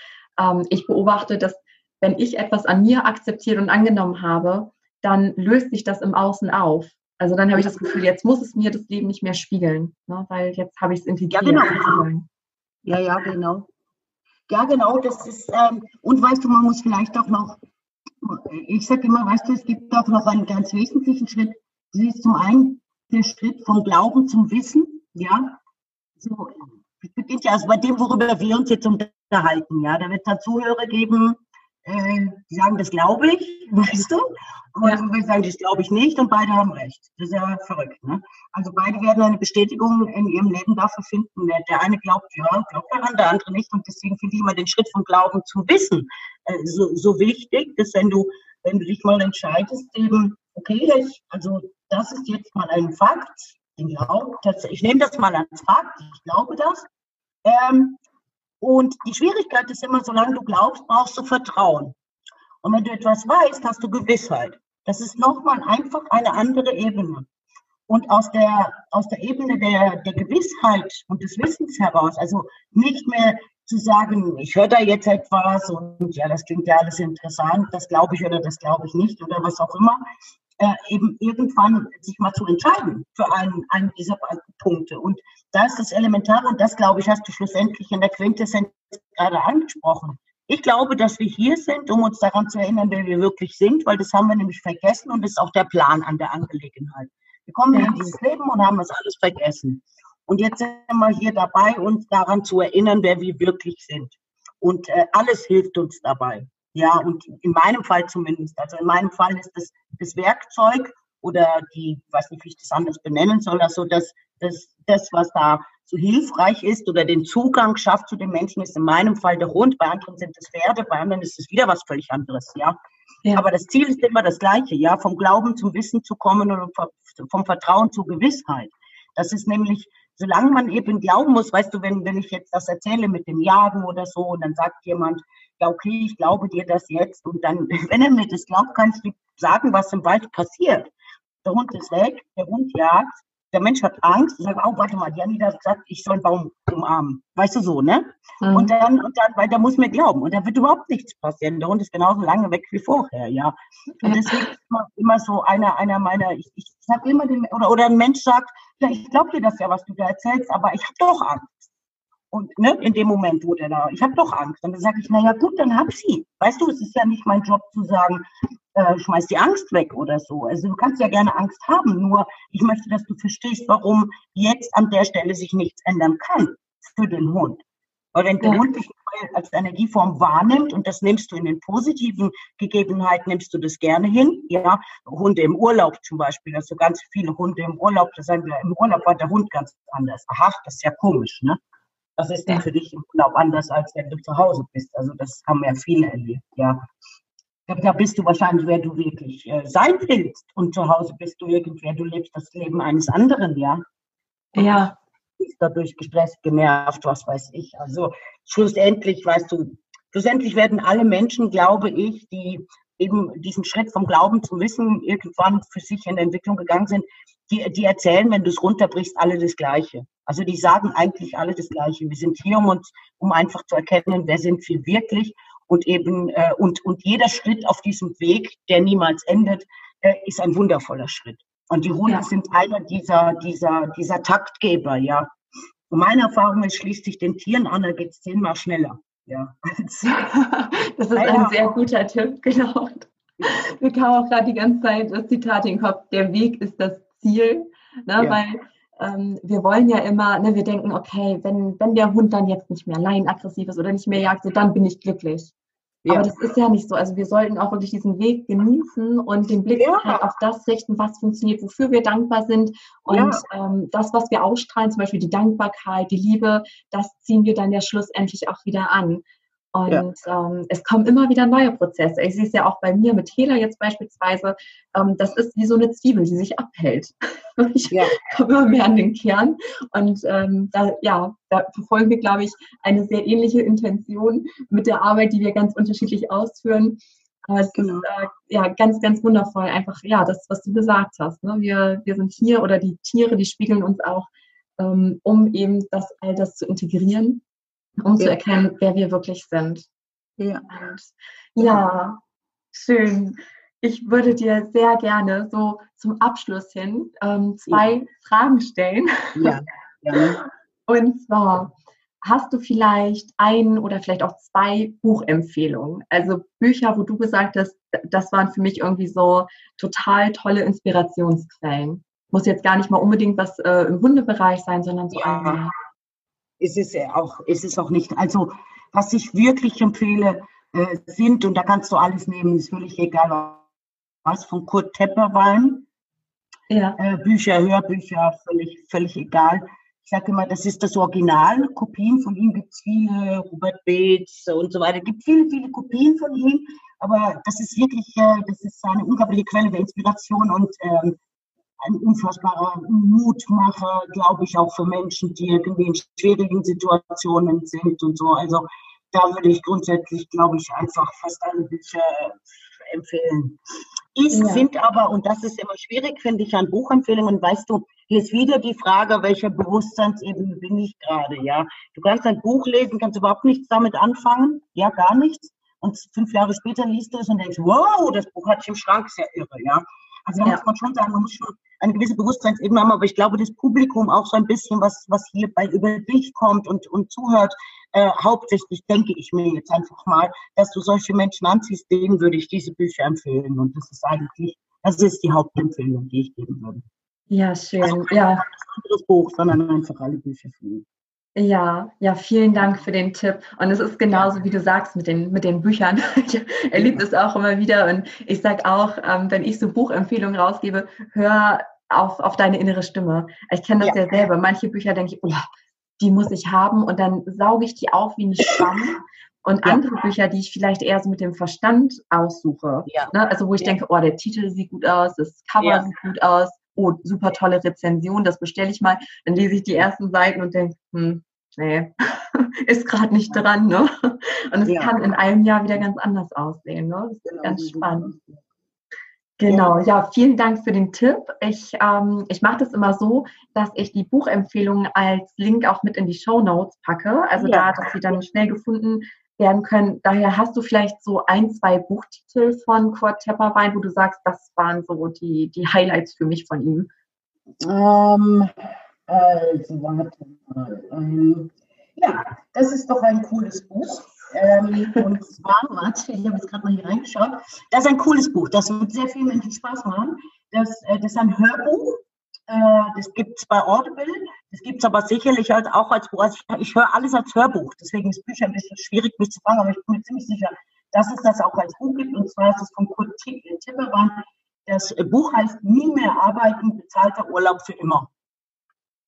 ähm, ich beobachte, dass wenn ich etwas an mir akzeptiert und angenommen habe, dann löst sich das im Außen auf. Also dann habe ich das Gefühl, jetzt muss es mir das Leben nicht mehr spiegeln, ne? weil jetzt habe ich es integriert. Ja, genau. Ja, ja, genau. Ja, genau, das ist, ähm, und weißt du, man muss vielleicht auch noch, ich sage immer, weißt du, es gibt auch noch einen ganz wesentlichen Schritt. Das ist zum einen der Schritt vom Glauben zum Wissen, ja. So, beginnt ja also bei dem, worüber wir uns jetzt unterhalten, ja. Da wird es da Zuhörer geben, äh, die sagen, das glaube ich, weißt du? Und ja. wir sagen, das glaube ich nicht und beide haben recht. Das ist ja verrückt. Ne? Also beide werden eine Bestätigung in ihrem Leben dafür finden. Der, der eine glaubt, ja, glaubt daran, der andere nicht. Und deswegen finde ich immer den Schritt vom Glauben zum Wissen äh, so, so wichtig, dass wenn du, wenn du dich mal entscheidest, eben, okay, ich, also das ist jetzt mal ein Fakt. Ich, glaube, ich nehme das mal als Fakt, ich glaube das. Ähm, und die Schwierigkeit ist immer, solange du glaubst, brauchst du Vertrauen. Und wenn du etwas weißt, hast du Gewissheit. Das ist nochmal einfach eine andere Ebene. Und aus der, aus der Ebene der, der Gewissheit und des Wissens heraus, also nicht mehr zu sagen, ich höre da jetzt etwas und ja, das klingt ja alles interessant, das glaube ich oder das glaube ich nicht oder was auch immer, äh, eben irgendwann sich mal zu entscheiden für einen, einen dieser Punkte. Und da ist das Elementare und das, glaube ich, hast du schlussendlich in der Quintessenz gerade angesprochen. Ich glaube, dass wir hier sind, um uns daran zu erinnern, wer wir wirklich sind, weil das haben wir nämlich vergessen und das ist auch der Plan an der Angelegenheit. Wir kommen ja. in dieses Leben und haben das alles vergessen. Und jetzt sind wir hier dabei, uns daran zu erinnern, wer wir wirklich sind. Und äh, alles hilft uns dabei. Ja, und in meinem Fall zumindest. Also in meinem Fall ist das, das Werkzeug oder die, weiß nicht, wie ich das anders benennen soll, also das, das, das, was da so hilfreich ist oder den Zugang schafft zu den Menschen, ist in meinem Fall der Hund, bei anderen sind es Pferde, bei anderen ist es wieder was völlig anderes, ja. ja. Aber das Ziel ist immer das gleiche, ja, vom Glauben zum Wissen zu kommen oder vom Vertrauen zur Gewissheit. Das ist nämlich solange man eben glauben muss, weißt du, wenn, wenn ich jetzt das erzähle mit dem Jagen oder so und dann sagt jemand, ja, okay, ich glaube dir das jetzt und dann, wenn er mir das glaubt, kannst du sagen, was im Wald passiert. Der Hund ist weg, der Hund jagt, der Mensch hat Angst und sagt, oh, warte mal, die Anita sagt, ich soll einen Baum umarmen. Weißt du so, ne? Mhm. Und dann, und dann, weil der muss mir glauben. Und da wird überhaupt nichts passieren. Der Hund ist genauso lange weg wie vorher, ja. Und deswegen ist immer, immer so einer, einer meiner, ich, ich sag immer dem, oder, oder ein Mensch sagt, ja, ich glaube dir das ja, was du da erzählst, aber ich habe doch Angst. Und ne, in dem Moment, wo der da, ich habe doch Angst. Und dann sage ich, naja gut, dann hab sie. Weißt du, es ist ja nicht mein Job zu sagen, äh, schmeiß die Angst weg oder so. Also du kannst ja gerne Angst haben, nur ich möchte, dass du verstehst, warum jetzt an der Stelle sich nichts ändern kann für den Hund. Weil wenn der ja. Hund dich als Energieform wahrnimmt und das nimmst du in den positiven Gegebenheiten, nimmst du das gerne hin. Ja, Hunde im Urlaub zum Beispiel, also ganz viele Hunde im Urlaub, da sagen wir, im Urlaub war der Hund ganz anders. Aha, das ist ja komisch, ne? Was ist denn für dich im Urlaub anders, als wenn du zu Hause bist? Also das haben ja viele erlebt, ja. Da bist du wahrscheinlich, wer du wirklich äh, sein willst. Und zu Hause bist du irgendwer, du lebst das Leben eines anderen, ja. Ja. Ist dadurch gestresst, genervt, was weiß ich. Also schlussendlich, weißt du, schlussendlich werden alle Menschen, glaube ich, die eben diesen Schritt vom Glauben zum Wissen irgendwann für sich in der Entwicklung gegangen sind, die, die erzählen, wenn du es runterbrichst, alle das Gleiche. Also die sagen eigentlich alle das Gleiche. Wir sind hier, um uns, um einfach zu erkennen, wer sind wir wirklich und eben äh, und und jeder Schritt auf diesem Weg, der niemals endet, äh, ist ein wundervoller Schritt. Und die Hunde ja. sind einer dieser dieser dieser Taktgeber, ja. Und meine Erfahrung ist, schließt sich den Tieren an, da geht es zehnmal schneller. Ja. das ist ein sehr guter Tipp, genau. Mir kam auch gerade die ganze Zeit das Zitat in den Kopf, der Weg ist das Ziel. Ne? Ja. Weil ähm, wir wollen ja immer, ne, wir denken, okay, wenn, wenn der Hund dann jetzt nicht mehr leinaggressiv ist oder nicht mehr jagt, dann bin ich glücklich. Ja. Aber das ist ja nicht so. Also wir sollten auch wirklich diesen Weg genießen und den Blick ja. halt auf das richten, was funktioniert, wofür wir dankbar sind. Und ja. ähm, das, was wir ausstrahlen, zum Beispiel die Dankbarkeit, die Liebe, das ziehen wir dann ja schlussendlich auch wieder an. Und ja. ähm, es kommen immer wieder neue Prozesse. Ich sehe es ja auch bei mir mit Hela jetzt beispielsweise. Ähm, das ist wie so eine Zwiebel, die sich abhält. ich ja. komme immer mehr an den Kern. Und ähm, da, ja, da verfolgen wir, glaube ich, eine sehr ähnliche Intention mit der Arbeit, die wir ganz unterschiedlich ausführen. Aber es genau. ist äh, ja ganz, ganz wundervoll. Einfach, ja, das, was du gesagt hast. Ne? Wir, wir sind hier oder die Tiere, die spiegeln uns auch, ähm, um eben das all das zu integrieren um ja. zu erkennen, wer wir wirklich sind. Ja. Und ja, schön. Ich würde dir sehr gerne so zum Abschluss hin ähm, zwei ja. Fragen stellen. Ja. ja. Und zwar, hast du vielleicht ein oder vielleicht auch zwei Buchempfehlungen? Also Bücher, wo du gesagt hast, das waren für mich irgendwie so total tolle Inspirationsquellen. Muss jetzt gar nicht mal unbedingt was äh, im Hundebereich sein, sondern so ja. Ist es auch, ist es auch nicht. Also, was ich wirklich empfehle, äh, sind, und da kannst du alles nehmen, ist völlig egal, was von Kurt Tepperwein. Ja. Äh, Bücher, Hörbücher, völlig, völlig egal. Ich sage immer, das ist das Original. Kopien von ihm gibt es viele, Robert Bates und so weiter. Es gibt viele, viele Kopien von ihm, aber das ist wirklich, äh, das ist eine unglaubliche Quelle der Inspiration und ähm, ein unfassbarer Mutmacher, glaube ich, auch für Menschen, die irgendwie in schwierigen Situationen sind und so. Also da würde ich grundsätzlich, glaube ich, einfach fast alle Bücher empfehlen. Ich ja. finde aber, und das ist immer schwierig, finde ich, an Buchempfehlungen, weißt du, hier ist wieder die Frage, welcher Bewusstseinsebene bin ich gerade, ja. Du kannst ein Buch lesen, kannst überhaupt nichts damit anfangen, ja, gar nichts. Und fünf Jahre später liest du es und denkst, wow, das Buch hatte ich im Schrank, sehr irre, ja. Also da ja. muss man schon sagen, man muss schon eine gewisse Bewusstseinsebene haben, aber ich glaube, das Publikum auch so ein bisschen, was, was hier bei über dich kommt und, und zuhört, äh, hauptsächlich denke ich mir jetzt einfach mal, dass du solche Menschen anziehst, denen würde ich diese Bücher empfehlen. Und das ist eigentlich, das ist die Hauptempfehlung, die ich geben würde. Ja, schön. Also ja. Ein anderes Buch, sondern einfach alle Bücher von ihm. Ja, ja, vielen Dank für den Tipp. Und es ist genauso, wie du sagst, mit den, mit den Büchern. Ich erlebe es auch immer wieder. Und ich sage auch, ähm, wenn ich so Buchempfehlungen rausgebe, hör auf, auf deine innere Stimme. Ich kenne das ja. ja selber. Manche Bücher denke ich, oh, die muss ich haben. Und dann sauge ich die auf wie ein Schwamm. Und ja. andere Bücher, die ich vielleicht eher so mit dem Verstand aussuche. Ja. Ne? Also wo ich denke, oh, der Titel sieht gut aus, das Cover sieht gut aus, oh, super tolle Rezension, das bestelle ich mal. Dann lese ich die ersten Seiten und denke, hm, nee, ist gerade nicht dran, ne? Und es ja. kann in einem Jahr wieder ganz anders aussehen, ne? Das ist genau. ganz spannend. Genau, ja, vielen Dank für den Tipp. Ich, ähm, ich mache das immer so, dass ich die Buchempfehlungen als Link auch mit in die Show Notes packe. Also ja. da, dass sie dann schnell gefunden werden können. Daher hast du vielleicht so ein, zwei Buchtitel von Kurt Tepperwein, wo du sagst, das waren so die, die Highlights für mich von ihm. Ähm, also, warte mal. Ähm, ja, das ist doch ein cooles Buch. Ähm, und zwar, warte, ich habe jetzt gerade mal hier reingeschaut. Das ist ein cooles Buch. Das wird sehr vielen Menschen Spaß machen. Das, äh, das ist ein Hörbuch. Äh, das gibt es bei Audible. Das gibt es aber sicherlich halt auch als Buch. Also ich, höre alles als Hörbuch. Deswegen ist Bücher ein bisschen schwierig, mich zu fragen, aber ich bin mir ziemlich sicher, dass es das auch als Buch gibt. Und zwar ist es von Kurt Timmermann. Das Buch heißt Nie mehr arbeiten, bezahlter Urlaub für immer.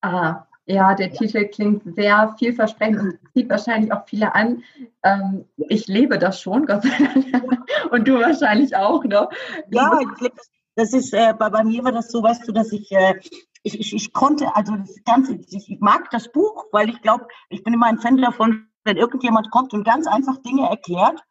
Aha. Ja, der Titel klingt sehr vielversprechend und zieht wahrscheinlich auch viele an. Ähm, ich lebe das schon, Gott sei Dank. Und du wahrscheinlich auch, ne? Ja, ich lebe das das ist, äh, bei, mir war das so, weißt du, dass ich, äh, ich, ich, ich konnte, also das Ganze, ich, ich mag das Buch, weil ich glaube, ich bin immer ein Fan davon, wenn irgendjemand kommt und ganz einfach Dinge erklärt,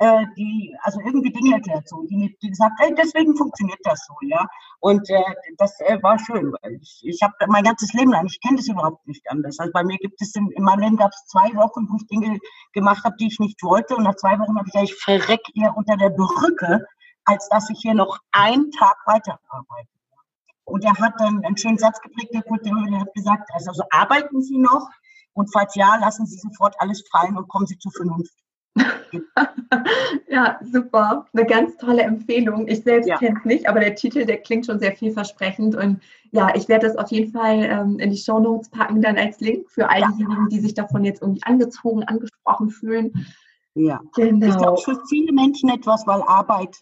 äh, die, also irgendwie Dinge dazu, die, die gesagt, ey, deswegen funktioniert das so, ja. Und äh, das äh, war schön, weil ich, ich habe mein ganzes Leben lang, ich kenne das überhaupt nicht anders. Also bei mir gibt es, in, in meinem Leben gab es zwei Wochen, wo ich Dinge gemacht habe, die ich nicht wollte. Und nach zwei Wochen habe ich gesagt, ich verreck hier unter der Brücke, als dass ich hier noch einen Tag weiterarbeite. Und er hat dann einen schönen Satz geprägt, der Kurt, der hat gesagt, also, also arbeiten Sie noch? Und falls ja, lassen Sie sofort alles fallen und kommen Sie zur Vernunft. ja, super. Eine ganz tolle Empfehlung. Ich selbst ja. kenne es nicht, aber der Titel, der klingt schon sehr vielversprechend. Und ja, ich werde das auf jeden Fall ähm, in die Show Notes packen, dann als Link für all ja. diejenigen, die sich davon jetzt irgendwie angezogen, angesprochen fühlen. Ja, genau. ich glaube, für viele Menschen etwas, weil Arbeit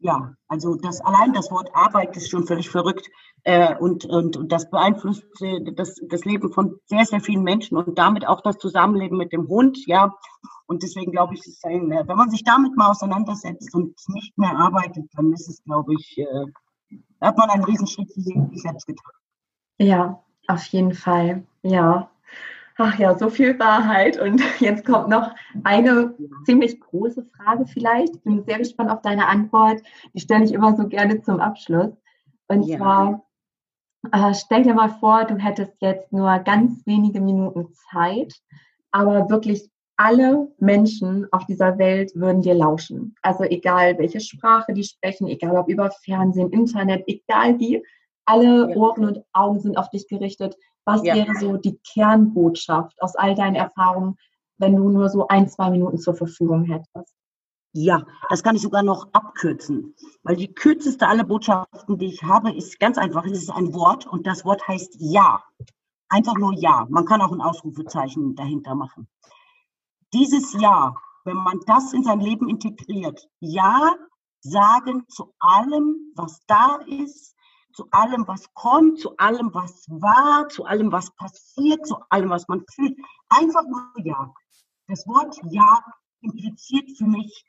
ja, also das allein das Wort Arbeit ist schon völlig verrückt äh, und, und, und das beeinflusst äh, das, das Leben von sehr, sehr vielen Menschen und damit auch das Zusammenleben mit dem Hund, ja. Und deswegen glaube ich, ist ein, äh, wenn man sich damit mal auseinandersetzt und nicht mehr arbeitet, dann ist es, glaube ich, äh, hat man einen Riesenschritt für sich selbst getan. Ja, auf jeden Fall, ja. Ach ja, so viel Wahrheit. Und jetzt kommt noch eine ziemlich große Frage vielleicht. Ich bin sehr gespannt auf deine Antwort. Die stelle ich immer so gerne zum Abschluss. Und ja. zwar, äh, stell dir mal vor, du hättest jetzt nur ganz wenige Minuten Zeit, aber wirklich alle Menschen auf dieser Welt würden dir lauschen. Also egal, welche Sprache die sprechen, egal ob über Fernsehen, Internet, egal wie, alle Ohren und Augen sind auf dich gerichtet. Was ja. wäre so die Kernbotschaft aus all deinen Erfahrungen, wenn du nur so ein, zwei Minuten zur Verfügung hättest? Ja, das kann ich sogar noch abkürzen, weil die kürzeste aller Botschaften, die ich habe, ist ganz einfach. Es ist ein Wort und das Wort heißt Ja. Einfach nur Ja. Man kann auch ein Ausrufezeichen dahinter machen. Dieses Ja, wenn man das in sein Leben integriert, Ja sagen zu allem, was da ist, zu allem, was kommt, zu allem, was war, zu allem, was passiert, zu allem, was man fühlt. Einfach nur Ja. Das Wort Ja impliziert für mich,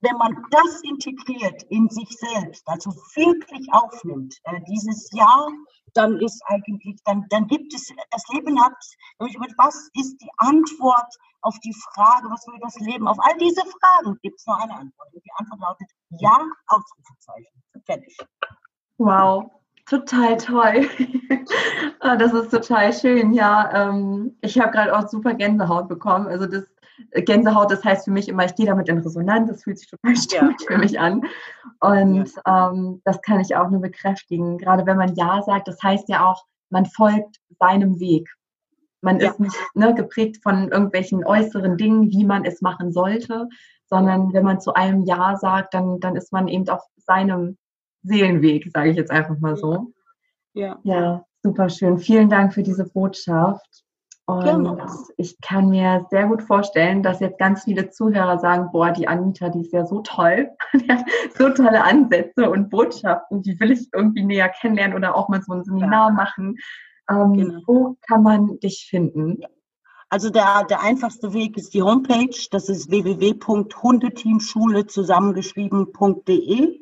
wenn man das integriert in sich selbst, also wirklich aufnimmt, äh, dieses Ja, dann ist eigentlich, dann, dann gibt es, das Leben hat, was ist die Antwort auf die Frage, was will das Leben? Auf all diese Fragen gibt es nur eine Antwort. Und die Antwort lautet Ja, Ausrufezeichen. Fertig. Wow, total toll. Ah, das ist total schön. Ja, ähm, ich habe gerade auch super Gänsehaut bekommen. Also das äh, Gänsehaut, das heißt für mich immer, ich gehe damit in Resonanz. Das fühlt sich total stimmig ja. für mich an. Und ja. ähm, das kann ich auch nur bekräftigen. Gerade wenn man Ja sagt, das heißt ja auch, man folgt seinem Weg. Man ja. ist nicht ne, geprägt von irgendwelchen äußeren Dingen, wie man es machen sollte, sondern wenn man zu einem Ja sagt, dann, dann ist man eben auf seinem Seelenweg, sage ich jetzt einfach mal so. Ja. Ja, super schön. Vielen Dank für diese Botschaft. Und Gerne. ich kann mir sehr gut vorstellen, dass jetzt ganz viele Zuhörer sagen, boah, die Anita, die ist ja so toll. Die hat so tolle Ansätze und Botschaften, die will ich irgendwie näher kennenlernen oder auch mal so ein Seminar ja. machen. Ähm, genau. Wo kann man dich finden? Also der, der einfachste Weg ist die Homepage. Das ist www.hundeteamschule zusammengeschrieben.de.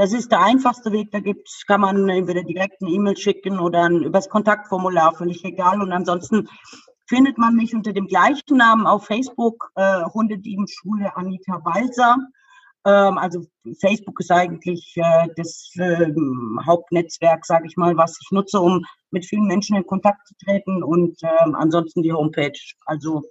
Das ist der einfachste Weg. Da gibt's, kann man entweder direkt eine E-Mail schicken oder ein, übers Kontaktformular, völlig egal. Und ansonsten findet man mich unter dem gleichen Namen auf Facebook, äh, Hundedienschule Anita Balser. Ähm, also Facebook ist eigentlich äh, das äh, Hauptnetzwerk, sage ich mal, was ich nutze, um mit vielen Menschen in Kontakt zu treten und ähm, ansonsten die Homepage. Also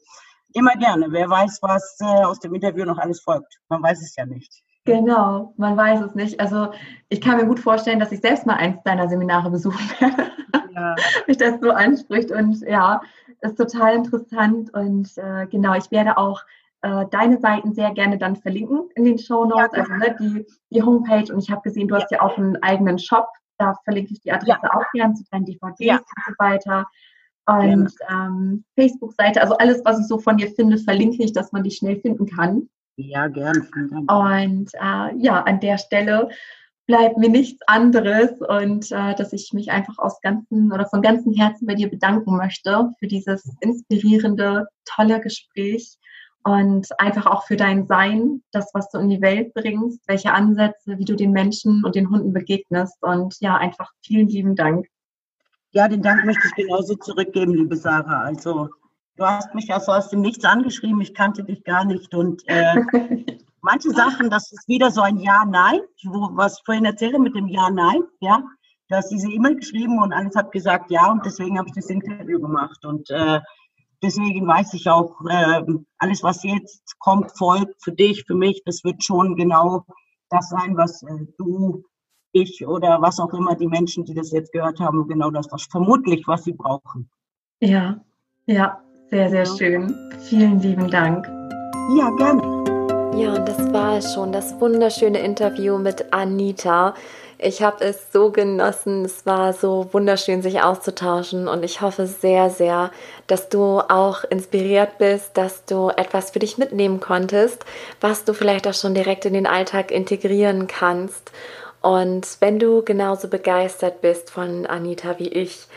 immer gerne. Wer weiß, was äh, aus dem Interview noch alles folgt. Man weiß es ja nicht. Genau, man weiß es nicht. Also ich kann mir gut vorstellen, dass ich selbst mal eins deiner Seminare besuchen werde, ja. mich das so anspricht. Und ja, ist total interessant. Und äh, genau, ich werde auch äh, deine Seiten sehr gerne dann verlinken in den Show Notes, ja, also ne, die, die Homepage. Und ich habe gesehen, du ja. hast ja auch einen eigenen Shop. Da verlinke ich die Adresse auch gerne zu deinen DVDs und so weiter. Und ähm, Facebook-Seite, also alles, was ich so von dir finde, verlinke ich, dass man die schnell finden kann. Ja, gern. Und äh, ja, an der Stelle bleibt mir nichts anderes und äh, dass ich mich einfach aus ganzen oder von ganzem Herzen bei dir bedanken möchte für dieses inspirierende, tolle Gespräch und einfach auch für dein Sein, das, was du in die Welt bringst, welche Ansätze, wie du den Menschen und den Hunden begegnest und ja, einfach vielen lieben Dank. Ja, den Dank möchte ich genauso zurückgeben, liebe Sarah. Also du hast mich ja so aus dem Nichts angeschrieben, ich kannte dich gar nicht. Und äh, manche Sachen, das ist wieder so ein Ja-Nein, was ich vorhin erzählte mit dem Ja-Nein, ja. Du hast diese E-Mail geschrieben und alles hat gesagt ja und deswegen habe ich das Interview gemacht. Und äh, deswegen weiß ich auch, äh, alles, was jetzt kommt, folgt für dich, für mich, das wird schon genau das sein, was äh, du, ich oder was auch immer die Menschen, die das jetzt gehört haben, genau das, was vermutlich, was sie brauchen. Ja, ja, sehr, sehr schön. Vielen lieben Dank. Ja, gerne. Ja, und das war schon das wunderschöne Interview mit Anita. Ich habe es so genossen. Es war so wunderschön, sich auszutauschen. Und ich hoffe sehr, sehr, dass du auch inspiriert bist, dass du etwas für dich mitnehmen konntest, was du vielleicht auch schon direkt in den Alltag integrieren kannst. Und wenn du genauso begeistert bist von Anita wie ich,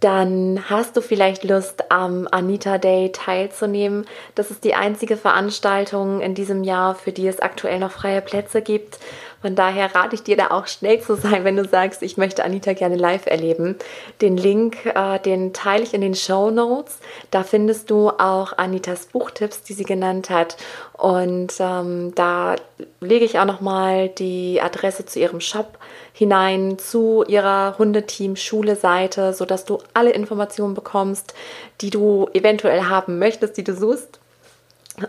dann hast du vielleicht Lust, am Anita Day teilzunehmen. Das ist die einzige Veranstaltung in diesem Jahr, für die es aktuell noch freie Plätze gibt. Von daher rate ich dir da auch schnell zu sein, wenn du sagst, ich möchte Anita gerne live erleben. Den Link, äh, den teile ich in den Show Notes. Da findest du auch Anitas Buchtipps, die sie genannt hat. Und ähm, da lege ich auch nochmal die Adresse zu ihrem Shop hinein, zu ihrer Hundeteam-Schule-Seite, sodass du alle Informationen bekommst, die du eventuell haben möchtest, die du suchst.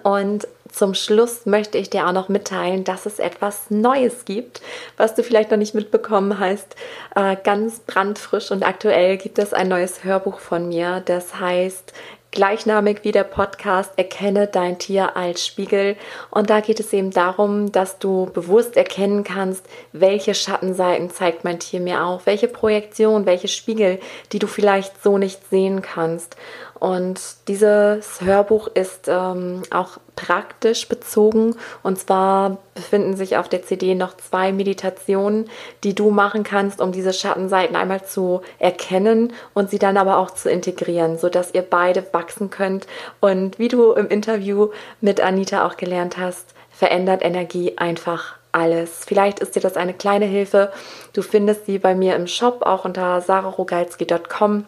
Und zum Schluss möchte ich dir auch noch mitteilen, dass es etwas Neues gibt, was du vielleicht noch nicht mitbekommen hast. Äh, ganz brandfrisch und aktuell gibt es ein neues Hörbuch von mir, das heißt gleichnamig wie der Podcast Erkenne dein Tier als Spiegel. Und da geht es eben darum, dass du bewusst erkennen kannst, welche Schattenseiten zeigt mein Tier mir auf, welche Projektion, welche Spiegel, die du vielleicht so nicht sehen kannst. Und dieses Hörbuch ist ähm, auch praktisch bezogen. Und zwar befinden sich auf der CD noch zwei Meditationen, die du machen kannst, um diese Schattenseiten einmal zu erkennen und sie dann aber auch zu integrieren, sodass ihr beide wachsen könnt. Und wie du im Interview mit Anita auch gelernt hast, verändert Energie einfach alles. Vielleicht ist dir das eine kleine Hilfe. Du findest sie bei mir im Shop, auch unter sararogalski.com.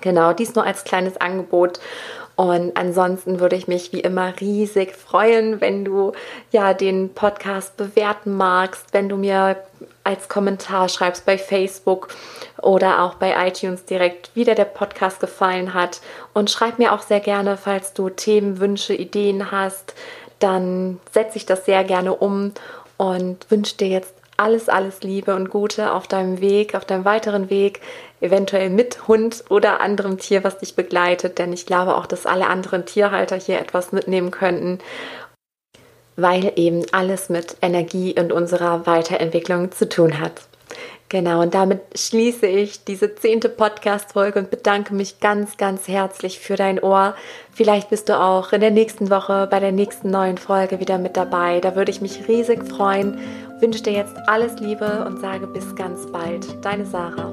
Genau, dies nur als kleines Angebot. Und ansonsten würde ich mich wie immer riesig freuen, wenn du ja den Podcast bewerten magst, wenn du mir als Kommentar schreibst bei Facebook oder auch bei iTunes direkt, wie dir der Podcast gefallen hat. Und schreib mir auch sehr gerne, falls du Themen, Wünsche, Ideen hast, dann setze ich das sehr gerne um und wünsche dir jetzt alles, alles Liebe und Gute auf deinem Weg, auf deinem weiteren Weg, eventuell mit Hund oder anderem Tier, was dich begleitet, denn ich glaube auch, dass alle anderen Tierhalter hier etwas mitnehmen könnten, weil eben alles mit Energie und unserer Weiterentwicklung zu tun hat. Genau, und damit schließe ich diese zehnte Podcast-Folge und bedanke mich ganz, ganz herzlich für dein Ohr. Vielleicht bist du auch in der nächsten Woche bei der nächsten neuen Folge wieder mit dabei. Da würde ich mich riesig freuen. Wünsche dir jetzt alles Liebe und sage bis ganz bald. Deine Sarah.